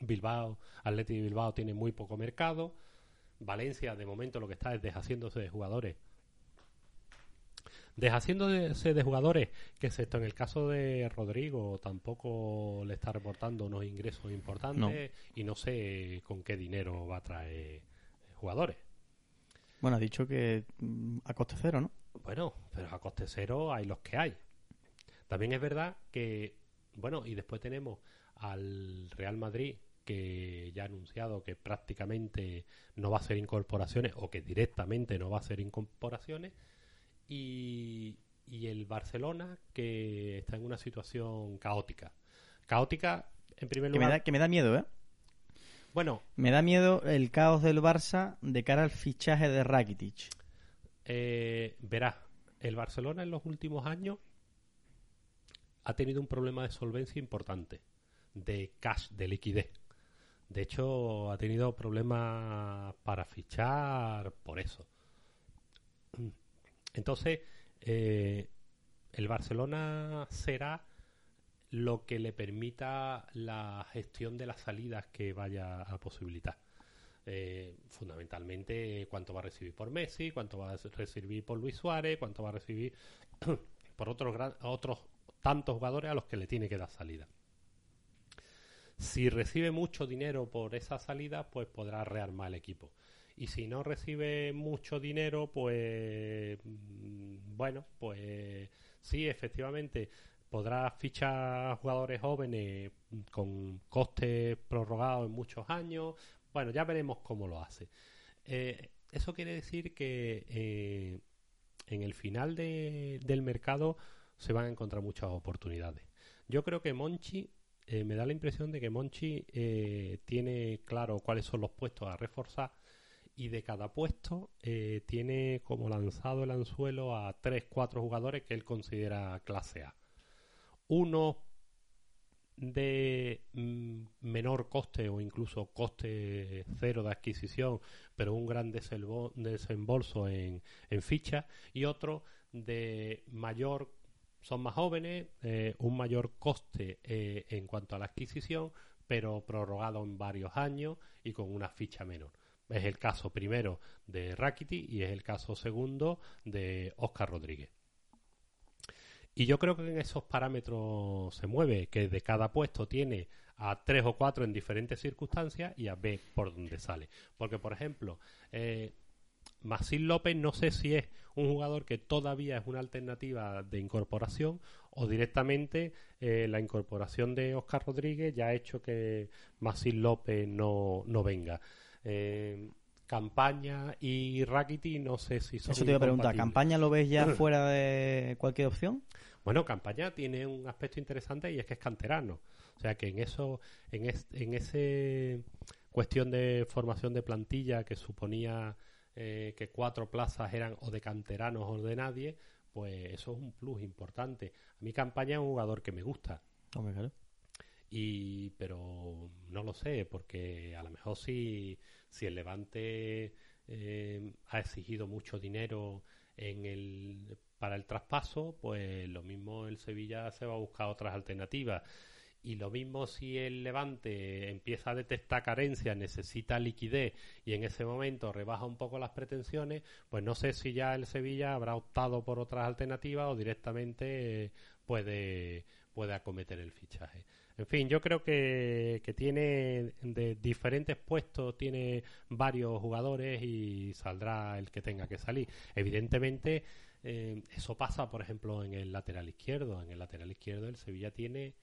Bilbao, Atleti de Bilbao tiene muy poco mercado. Valencia, de momento, lo que está es deshaciéndose de jugadores. Deshaciéndose de jugadores que, excepto en el caso de Rodrigo, tampoco le está reportando unos ingresos importantes y no sé con qué dinero va a traer jugadores. Bueno, ha dicho que mm, a coste cero, ¿no? Bueno, pero a coste cero hay los que hay. También es verdad que bueno, y después tenemos al Real Madrid que ya ha anunciado que prácticamente no va a hacer incorporaciones o que directamente no va a hacer incorporaciones y, el Barcelona que está en una situación caótica. Caótica, en primer lugar. Que me da, que me da miedo, ¿eh? Bueno. Me da miedo el caos del Barça de cara al fichaje de Rakitic. Eh, verá, el Barcelona en los últimos años ha tenido un problema de solvencia importante, de cash, de liquidez. De hecho, ha tenido problemas para fichar por eso. Entonces, eh, el Barcelona será lo que le permita la gestión de las salidas que vaya a posibilitar. Eh, fundamentalmente, cuánto va a recibir por Messi, cuánto va a recibir por Luis Suárez, cuánto va a recibir por otros, otros tantos jugadores a los que le tiene que dar salida. Si recibe mucho dinero por esa salida, pues podrá rearmar el equipo. Y si no recibe mucho dinero, pues mm, bueno, pues sí, efectivamente podrá fichar jugadores jóvenes con costes prorrogados en muchos años. Bueno, ya veremos cómo lo hace. Eh, eso quiere decir que eh, en el final del mercado se van a encontrar muchas oportunidades. Yo creo que Monchi, eh, me da la impresión de que Monchi tiene claro cuáles son los puestos a reforzar y de cada puesto tiene como lanzado el anzuelo a 3, 4 jugadores que él considera clase A. Uno de mm, menor coste o incluso coste cero de adquisición, pero un gran desembolso en, en ficha, y otro de mayor son más jóvenes, eh, un mayor coste eh, en cuanto a la adquisición, pero prorrogado en varios años y con una ficha menor. Es el caso primero de Rakiti y es el caso segundo de Oscar Rodríguez. Y yo creo que en esos parámetros se mueve, que de cada puesto tiene a tres o cuatro en diferentes circunstancias y a ver por dónde sale. Porque, por ejemplo, eh, Masín López no sé si es un jugador que todavía es una alternativa de incorporación o directamente eh, la incorporación de Oscar Rodríguez ya ha hecho que Masín López no, no venga. Eh, Campaña y Rakiti no sé si son Eso te iba a preguntar, ¿Campaña lo ves ya fuera de cualquier opción? Bueno, Campaña tiene un aspecto interesante y es que es canterano. O sea que en eso, en, en ese cuestión de formación de plantilla que suponía eh, que cuatro plazas eran o de canteranos o de nadie, pues eso es un plus importante. A mi campaña es un jugador que me gusta. Y, pero no lo sé, porque a lo mejor si, si el Levante eh, ha exigido mucho dinero en el, para el traspaso, pues lo mismo el Sevilla se va a buscar otras alternativas. Y lo mismo si el Levante empieza a detectar carencias, necesita liquidez y en ese momento rebaja un poco las pretensiones, pues no sé si ya el Sevilla habrá optado por otras alternativas o directamente puede, puede acometer el fichaje. En fin, yo creo que, que, tiene de diferentes puestos, tiene varios jugadores y saldrá el que tenga que salir. Evidentemente, eh, eso pasa, por ejemplo, en el lateral izquierdo. En el lateral izquierdo el Sevilla tiene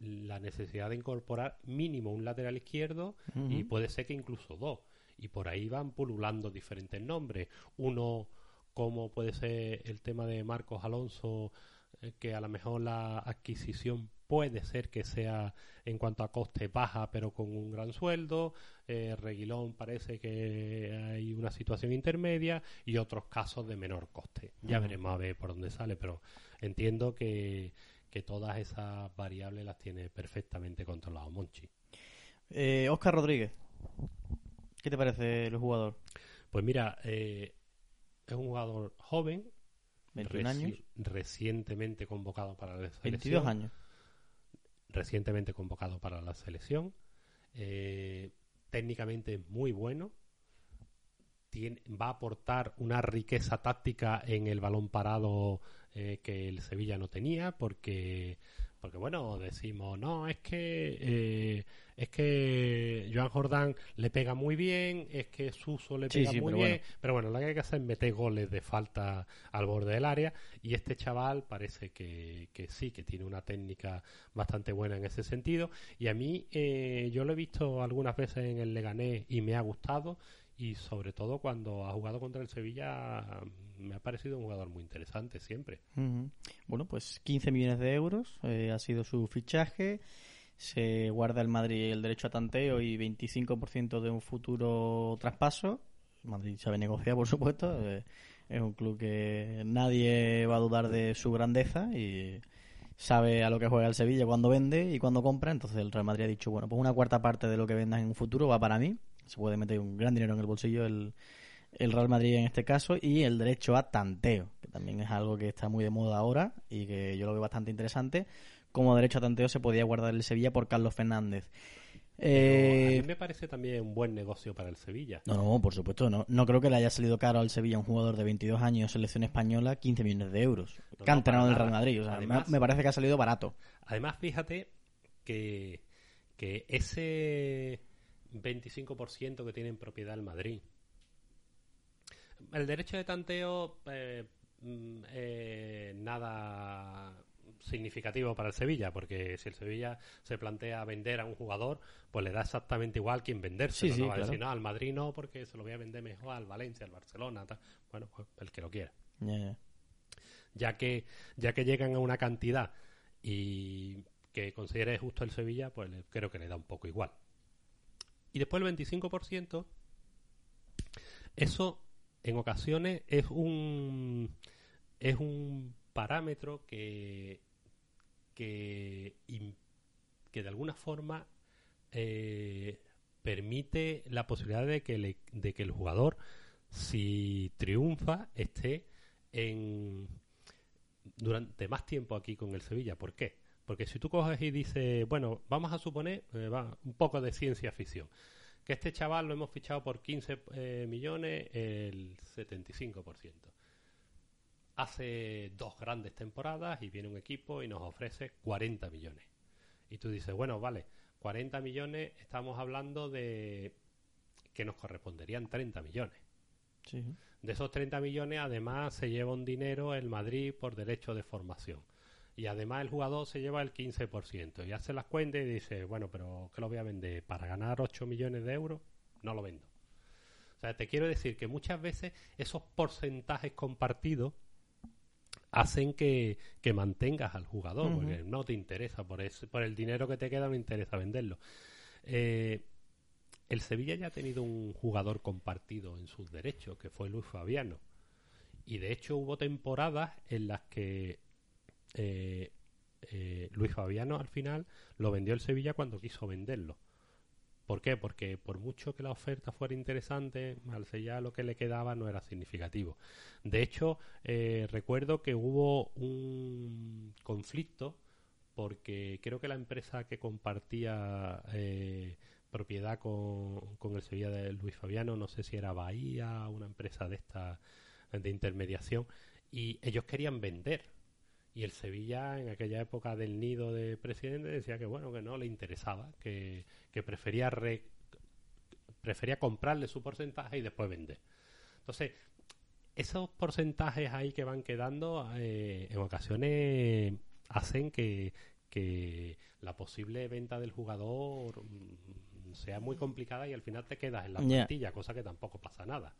la necesidad de incorporar mínimo un lateral izquierdo y puede ser que incluso dos. Y por ahí van pululando diferentes nombres. Uno, como puede ser el tema de Marcos Alonso, eh, que a lo mejor la adquisición puede ser que sea en cuanto a coste baja pero con un gran sueldo. Eh, Reguilón parece que hay una situación intermedia y otros casos de menor coste. Ya veremos a ver por dónde sale, pero entiendo que que todas esas variables las tiene perfectamente controlado Monchi. Eh, Oscar Rodríguez, ¿qué te parece el jugador? Pues mira, eh, es un jugador joven, 21 años, recientemente convocado para la selección. 22 años. Recientemente convocado para la selección. Eh, técnicamente muy bueno. va a aportar una riqueza táctica en el balón parado eh, que el Sevilla no tenía, porque porque bueno, decimos, no, es que eh, es que Joan Jordán le pega muy bien, es que Suso le pega muy bien, pero bueno, lo que hay que hacer es meter goles de falta al borde del área. Y este chaval parece que, que sí, que tiene una técnica bastante buena en ese sentido. Y a mí eh, yo lo he visto algunas veces en el Leganés y me ha gustado y sobre todo cuando ha jugado contra el Sevilla me ha parecido un jugador muy interesante siempre. Bueno, pues 15 millones de euros eh, ha sido su fichaje. Se guarda el Madrid el derecho a tanteo y 25% de un futuro traspaso. Madrid sabe negociar, por supuesto. Eh, es un club que nadie va a dudar de su grandeza y sabe a lo que juega el Sevilla cuando vende y cuando compra. Entonces el Real Madrid ha dicho, bueno, pues una cuarta parte de lo que vendas en un futuro va para mí se puede meter un gran dinero en el bolsillo el, el Real Madrid en este caso y el derecho a tanteo, que también es algo que está muy de moda ahora y que yo lo veo bastante interesante. Como derecho a tanteo se podía guardar el Sevilla por Carlos Fernández. a mí eh, me parece también un buen negocio para el Sevilla. No, no, por supuesto, no. No creo que le haya salido caro al Sevilla un jugador de 22 años, selección española, 15 millones de euros. No, del Real Madrid. O sea, me, parece que ha salido barato. Además, fíjate que, que ese 25% que tiene en propiedad el Madrid. El derecho de tanteo, eh, mm, eh, nada significativo para el Sevilla, porque si el Sevilla se plantea vender a un jugador, pues le da exactamente igual quien venderse. no va a decir, no, al Madrid no, porque se lo voy a vender mejor al Valencia, al Barcelona, bueno, pues el que lo quiera. Ya que ya que llegan a una cantidad y que considere justo el Sevilla, pues creo que le da un poco igual. Y después el 25%, eso en ocasiones es un, es un parámetro que, que, de alguna forma eh, permite la posibilidad de que, de que el jugador, si triunfa, esté en, durante más tiempo aquí con el Sevilla. ¿Por qué? Porque si tú coges y dices, bueno, vamos a suponer, eh, va, un poco de ciencia ficción, que este chaval lo hemos fichado por 15 eh, millones, el 75%. Hace dos grandes temporadas y viene un equipo y nos ofrece 40 millones. Y tú dices, bueno, vale, 40 millones, estamos hablando de que nos corresponderían 30 millones. De esos 30 millones, además, se lleva un dinero el Madrid por derecho de formación y además el jugador se lleva el 15% y hace las cuentas y dice, bueno, pero ¿qué lo voy a vender? ¿Para ganar 8 millones de euros? No lo vendo. O sea, te quiero decir que muchas veces esos porcentajes compartidos hacen que, mantengas al jugador, porque no te interesa, por, por el dinero que te queda no interesa venderlo. Eh, el Sevilla ya ha tenido un jugador compartido en sus derechos, que fue Luis Fabiano. Y de hecho hubo temporadas en las que eh, eh, Luis Fabiano al final lo vendió el Sevilla cuando quiso venderlo. ¿Por qué? Porque por mucho que la oferta fuera interesante, al Sevilla lo que le quedaba no era significativo. De hecho, eh, recuerdo que hubo un conflicto porque creo que la empresa que compartía propiedad con, con, el Sevilla de Luis Fabiano, no sé si era Bahía, una empresa de esta de intermediación, y ellos querían vender y el Sevilla, en aquella época del nido de presidente, decía que bueno, que no le interesaba, que, prefería prefería comprarle su porcentaje y después vender. Entonces, esos porcentajes ahí que van quedando, eh, en ocasiones hacen que, que la posible venta del jugador sea muy complicada y al final te quedas en la plantilla, cosa que tampoco pasa nada.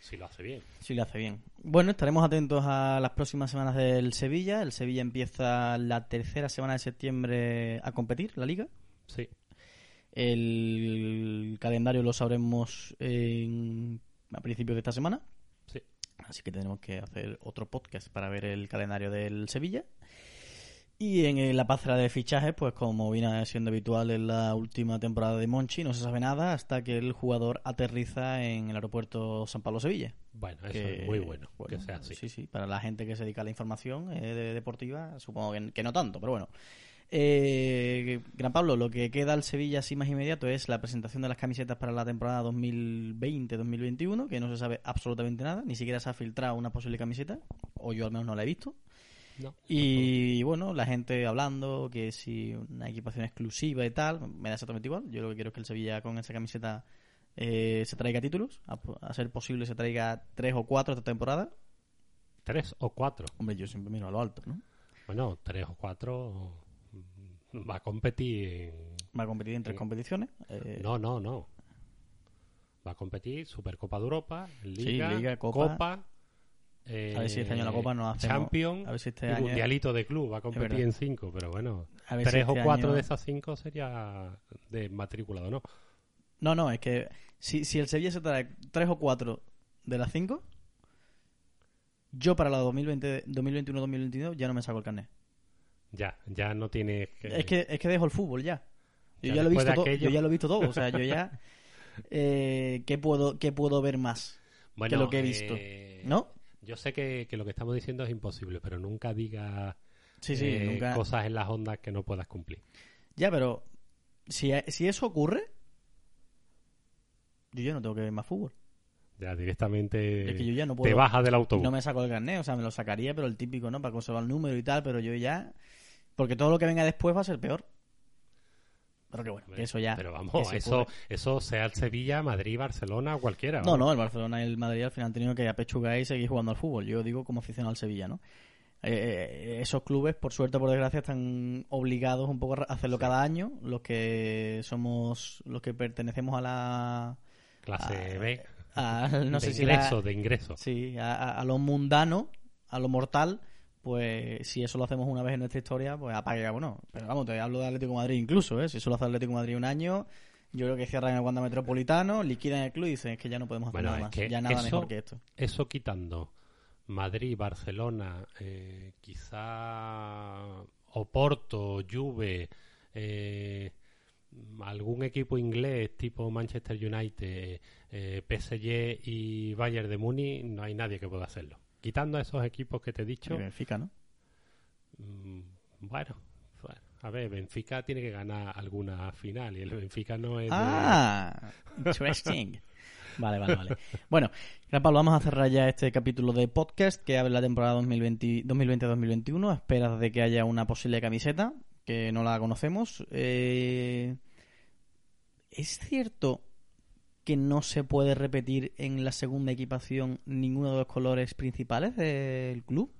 Si lo hace bien. Si lo hace bien. Bueno, estaremos atentos a las próximas semanas del Sevilla. El Sevilla empieza la tercera semana de septiembre a competir, la liga. Sí. El calendario lo sabremos a principios de esta semana. Sí. Así que tenemos que hacer otro podcast para ver el calendario del Sevilla. Y en la pasarela de fichajes, pues como viene siendo habitual en la última temporada de Monchi, no se sabe nada hasta que el jugador aterriza en el aeropuerto San Pablo Sevilla. Bueno, eso es muy bueno, que sea así. Sí, sí, para la gente que se dedica a la información eh, deportiva, supongo que, no tanto, pero bueno. Eh, Gran Pablo, lo que queda al Sevilla así más inmediato es la presentación de las camisetas para la temporada 2020-2021, que no se sabe absolutamente nada, ni siquiera se ha filtrado una posible camiseta, o yo al menos no la he visto y bueno, la gente hablando que si una equipación exclusiva y tal, me da exactamente igual. Yo lo que quiero es que el Sevilla con esa camiseta eh, se traiga títulos, a, ser posible se traiga tres o cuatro esta temporada. ¿Tres o cuatro? Hombre, yo siempre miro a lo alto, ¿no? Bueno, tres o cuatro mm, va a competir. ¿Va a competir en tres competiciones? Eh, no, no, no. Va a competir Supercopa de Europa, Liga, Copa a ver si este año la Copa no hace Champion, a ver si este año... mundialito de club, va a competir en cinco, pero bueno, tres o este cuatro de esas cinco sería de matriculado, ¿no? No, no, es que si, si el Sevilla se trae tres o cuatro de las cinco, yo para la 2021-2022 ya no me saco el carnet. Ya, ya no tiene que... Es que, es que dejo el fútbol ya. Yo ya, lo he visto todo, yo ya lo he visto todo, o sea, yo ya... Eh, ¿qué, puedo, ¿Qué puedo ver más que lo que he visto? Eh, ¿No? Yo sé que, lo que estamos diciendo es imposible, pero nunca digas eh, cosas en las ondas que no puedas cumplir. Ya, pero si, si eso ocurre, yo ya no tengo que ver más fútbol. Ya, directamente es que yo ya no puedo, te bajas del autobús. No me saco el carnet, o sea, me lo sacaría, pero el típico, ¿no? Para conservar el número y tal, pero yo ya... Porque todo lo que venga después va a ser peor. Pero que bueno, eso ya. Pero vamos, eso, eso sea el Sevilla, Madrid, Barcelona, cualquiera. No, no, el Barcelona y el Madrid al final han tenido que apechugar y seguir jugando al fútbol. Yo digo como aficionado al Sevilla, ¿no? Eh, eh, esos clubes, por suerte o por desgracia, están obligados un poco a hacerlo cada año. Los que somos, los que pertenecemos a la clase B, no de sé ingreso, de ingreso. Sí, a, a, lo mundano, a lo mortal pues si eso lo hacemos una vez en nuestra historia, pues apague, bueno. Pero vamos, te hablo de Atlético Madrid incluso, ¿eh? Si eso lo hace Atlético Madrid un año, yo creo que cierran el Wanda Metropolitano, liquidan el club y dicen es que ya no podemos hacer nada más. Ya nada mejor que esto. Eso quitando Madrid, Barcelona, eh, quizá Oporto, Juve, eh, algún equipo inglés tipo Manchester United, eh, PSG y Bayern de Muni, no hay nadie que pueda hacerlo. Quitando a esos equipos que te he dicho. Benfica, ¿no? Mm, bueno, a ver, Benfica tiene que ganar alguna final y el Benfica no es. Ah, interesting. Vale, vale, vale. Bueno, Pablo, vamos a cerrar ya este capítulo de podcast que habla de la temporada 2020-2021 a esperas de que haya una posible camiseta, que no la conocemos. Eh, ¿Es cierto que no se puede repetir en la segunda equipación ninguno de los colores principales del club?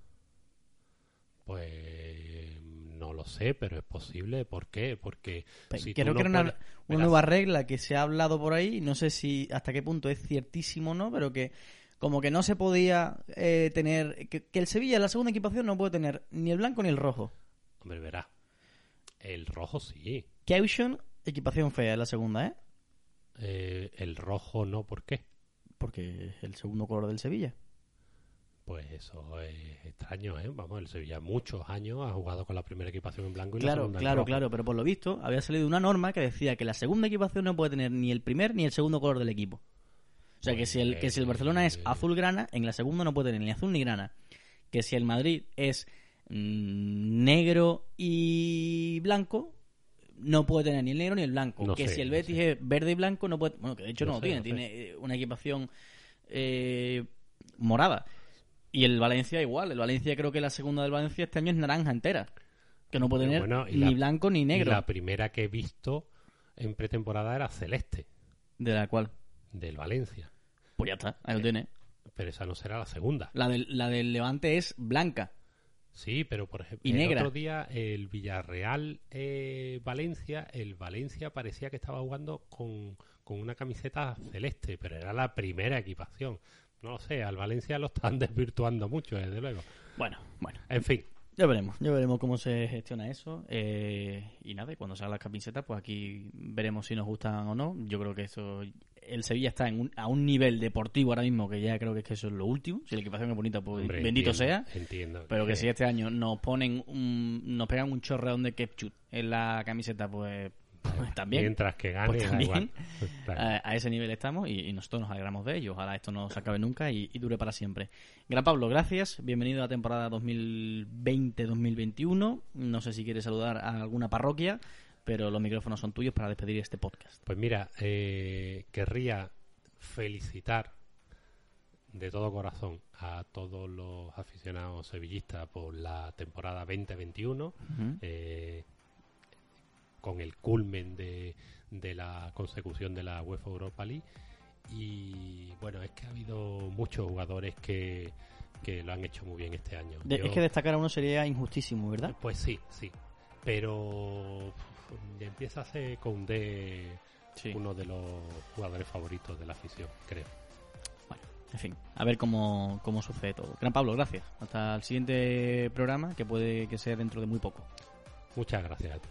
Pues no lo sé, pero es posible. ¿Por qué? Porque creo que era una, nueva regla que se ha hablado por ahí. No sé si hasta qué punto es ciertísimo o no, pero que como que no se podía eh, tener que, el Sevilla en la segunda equipación no puede tener ni el blanco ni el rojo. Hombre, verá. El rojo sí. Caution, equipación fea en la segunda, ¿eh? Eh, el rojo no, ¿por qué? Porque es el segundo color del Sevilla. Pues eso es extraño, ¿eh? Vamos, el Sevilla muchos años ha jugado con la primera equipación en blanco y la Claro, segunda en claro, rojo. claro, pero por lo visto había salido una norma que decía que la segunda equipación no puede tener ni el primer ni el segundo color del equipo. O sea, que, si el, que si el Barcelona es Pues- azul grana, en la segunda no puede tener ni azul ni grana. Que si el Madrid es mm, negro y blanco, no puede tener ni el negro ni el blanco. No que sé, si el no Betis sé. es verde y blanco, no puede. Bueno, que de hecho no, lo sé, tiene, tiene eh, una equipación eh, morada. Y el Valencia igual, el Valencia creo que la segunda del Valencia este año es naranja entera. Que no puede tener bueno, ni la- blanco ni Y negro. la primera que he visto en pretemporada era celeste, De la cual. del Valencia. Pues ya está, ahí lo tiene. Pero esa no será la segunda. La del, la del Levante es blanca. Sí, pero por ejemplo, Y el negra. otro día el Villarreal eh, Valencia, el Valencia parecía que estaba jugando con, con una camiseta celeste, pero era la primera equipación. No lo sé, al Valencia lo están desvirtuando mucho, desde luego. Bueno, bueno. En fin, Ya veremos, ya veremos cómo se gestiona eso. eh, y nada, y cuando salgan las camisetas, pues aquí veremos si nos gustan o no. Yo creo que eso. El Sevilla está en un- a un nivel deportivo ahora mismo que ya creo que es que eso es lo último. Si la equipación es bonita, pues hombre, bendito entiendo, sea. Entiendo. Pero que si este año nos ponen un, nos pegan un chorreón de ketchup en la camiseta, pues, pues también. Mientras que gane, Pues también. igual. Claro. A, a ese nivel estamos y, y nosotros nos alegramos de ello. Ojalá esto no se acabe nunca y, y dure para siempre. Gran Pablo, gracias. Bienvenido a la temporada 2020-2021. No sé si quieres saludar a alguna parroquia, pero los micrófonos son tuyos para despedir este podcast. Pues mira, eh, querría felicitar de todo corazón a todos los aficionados sevillistas por la temporada 2021, Ujú. eh, con el culmen de, de la consecución de la UEFA Europa League. Y bueno, es que ha habido muchos jugadores que, que lo han hecho muy bien este año. De- Yo- es que destacar a uno sería injustísimo, ¿verdad? pues sí, sí. Pero ya empieza a ser con D Sí. uno de los jugadores favoritos de la afición, creo. Bueno, en fin, a ver cómo, cómo sucede todo. Gran Pablo, gracias. Hasta el siguiente programa, que puede que sea dentro de muy poco. Muchas gracias a ti.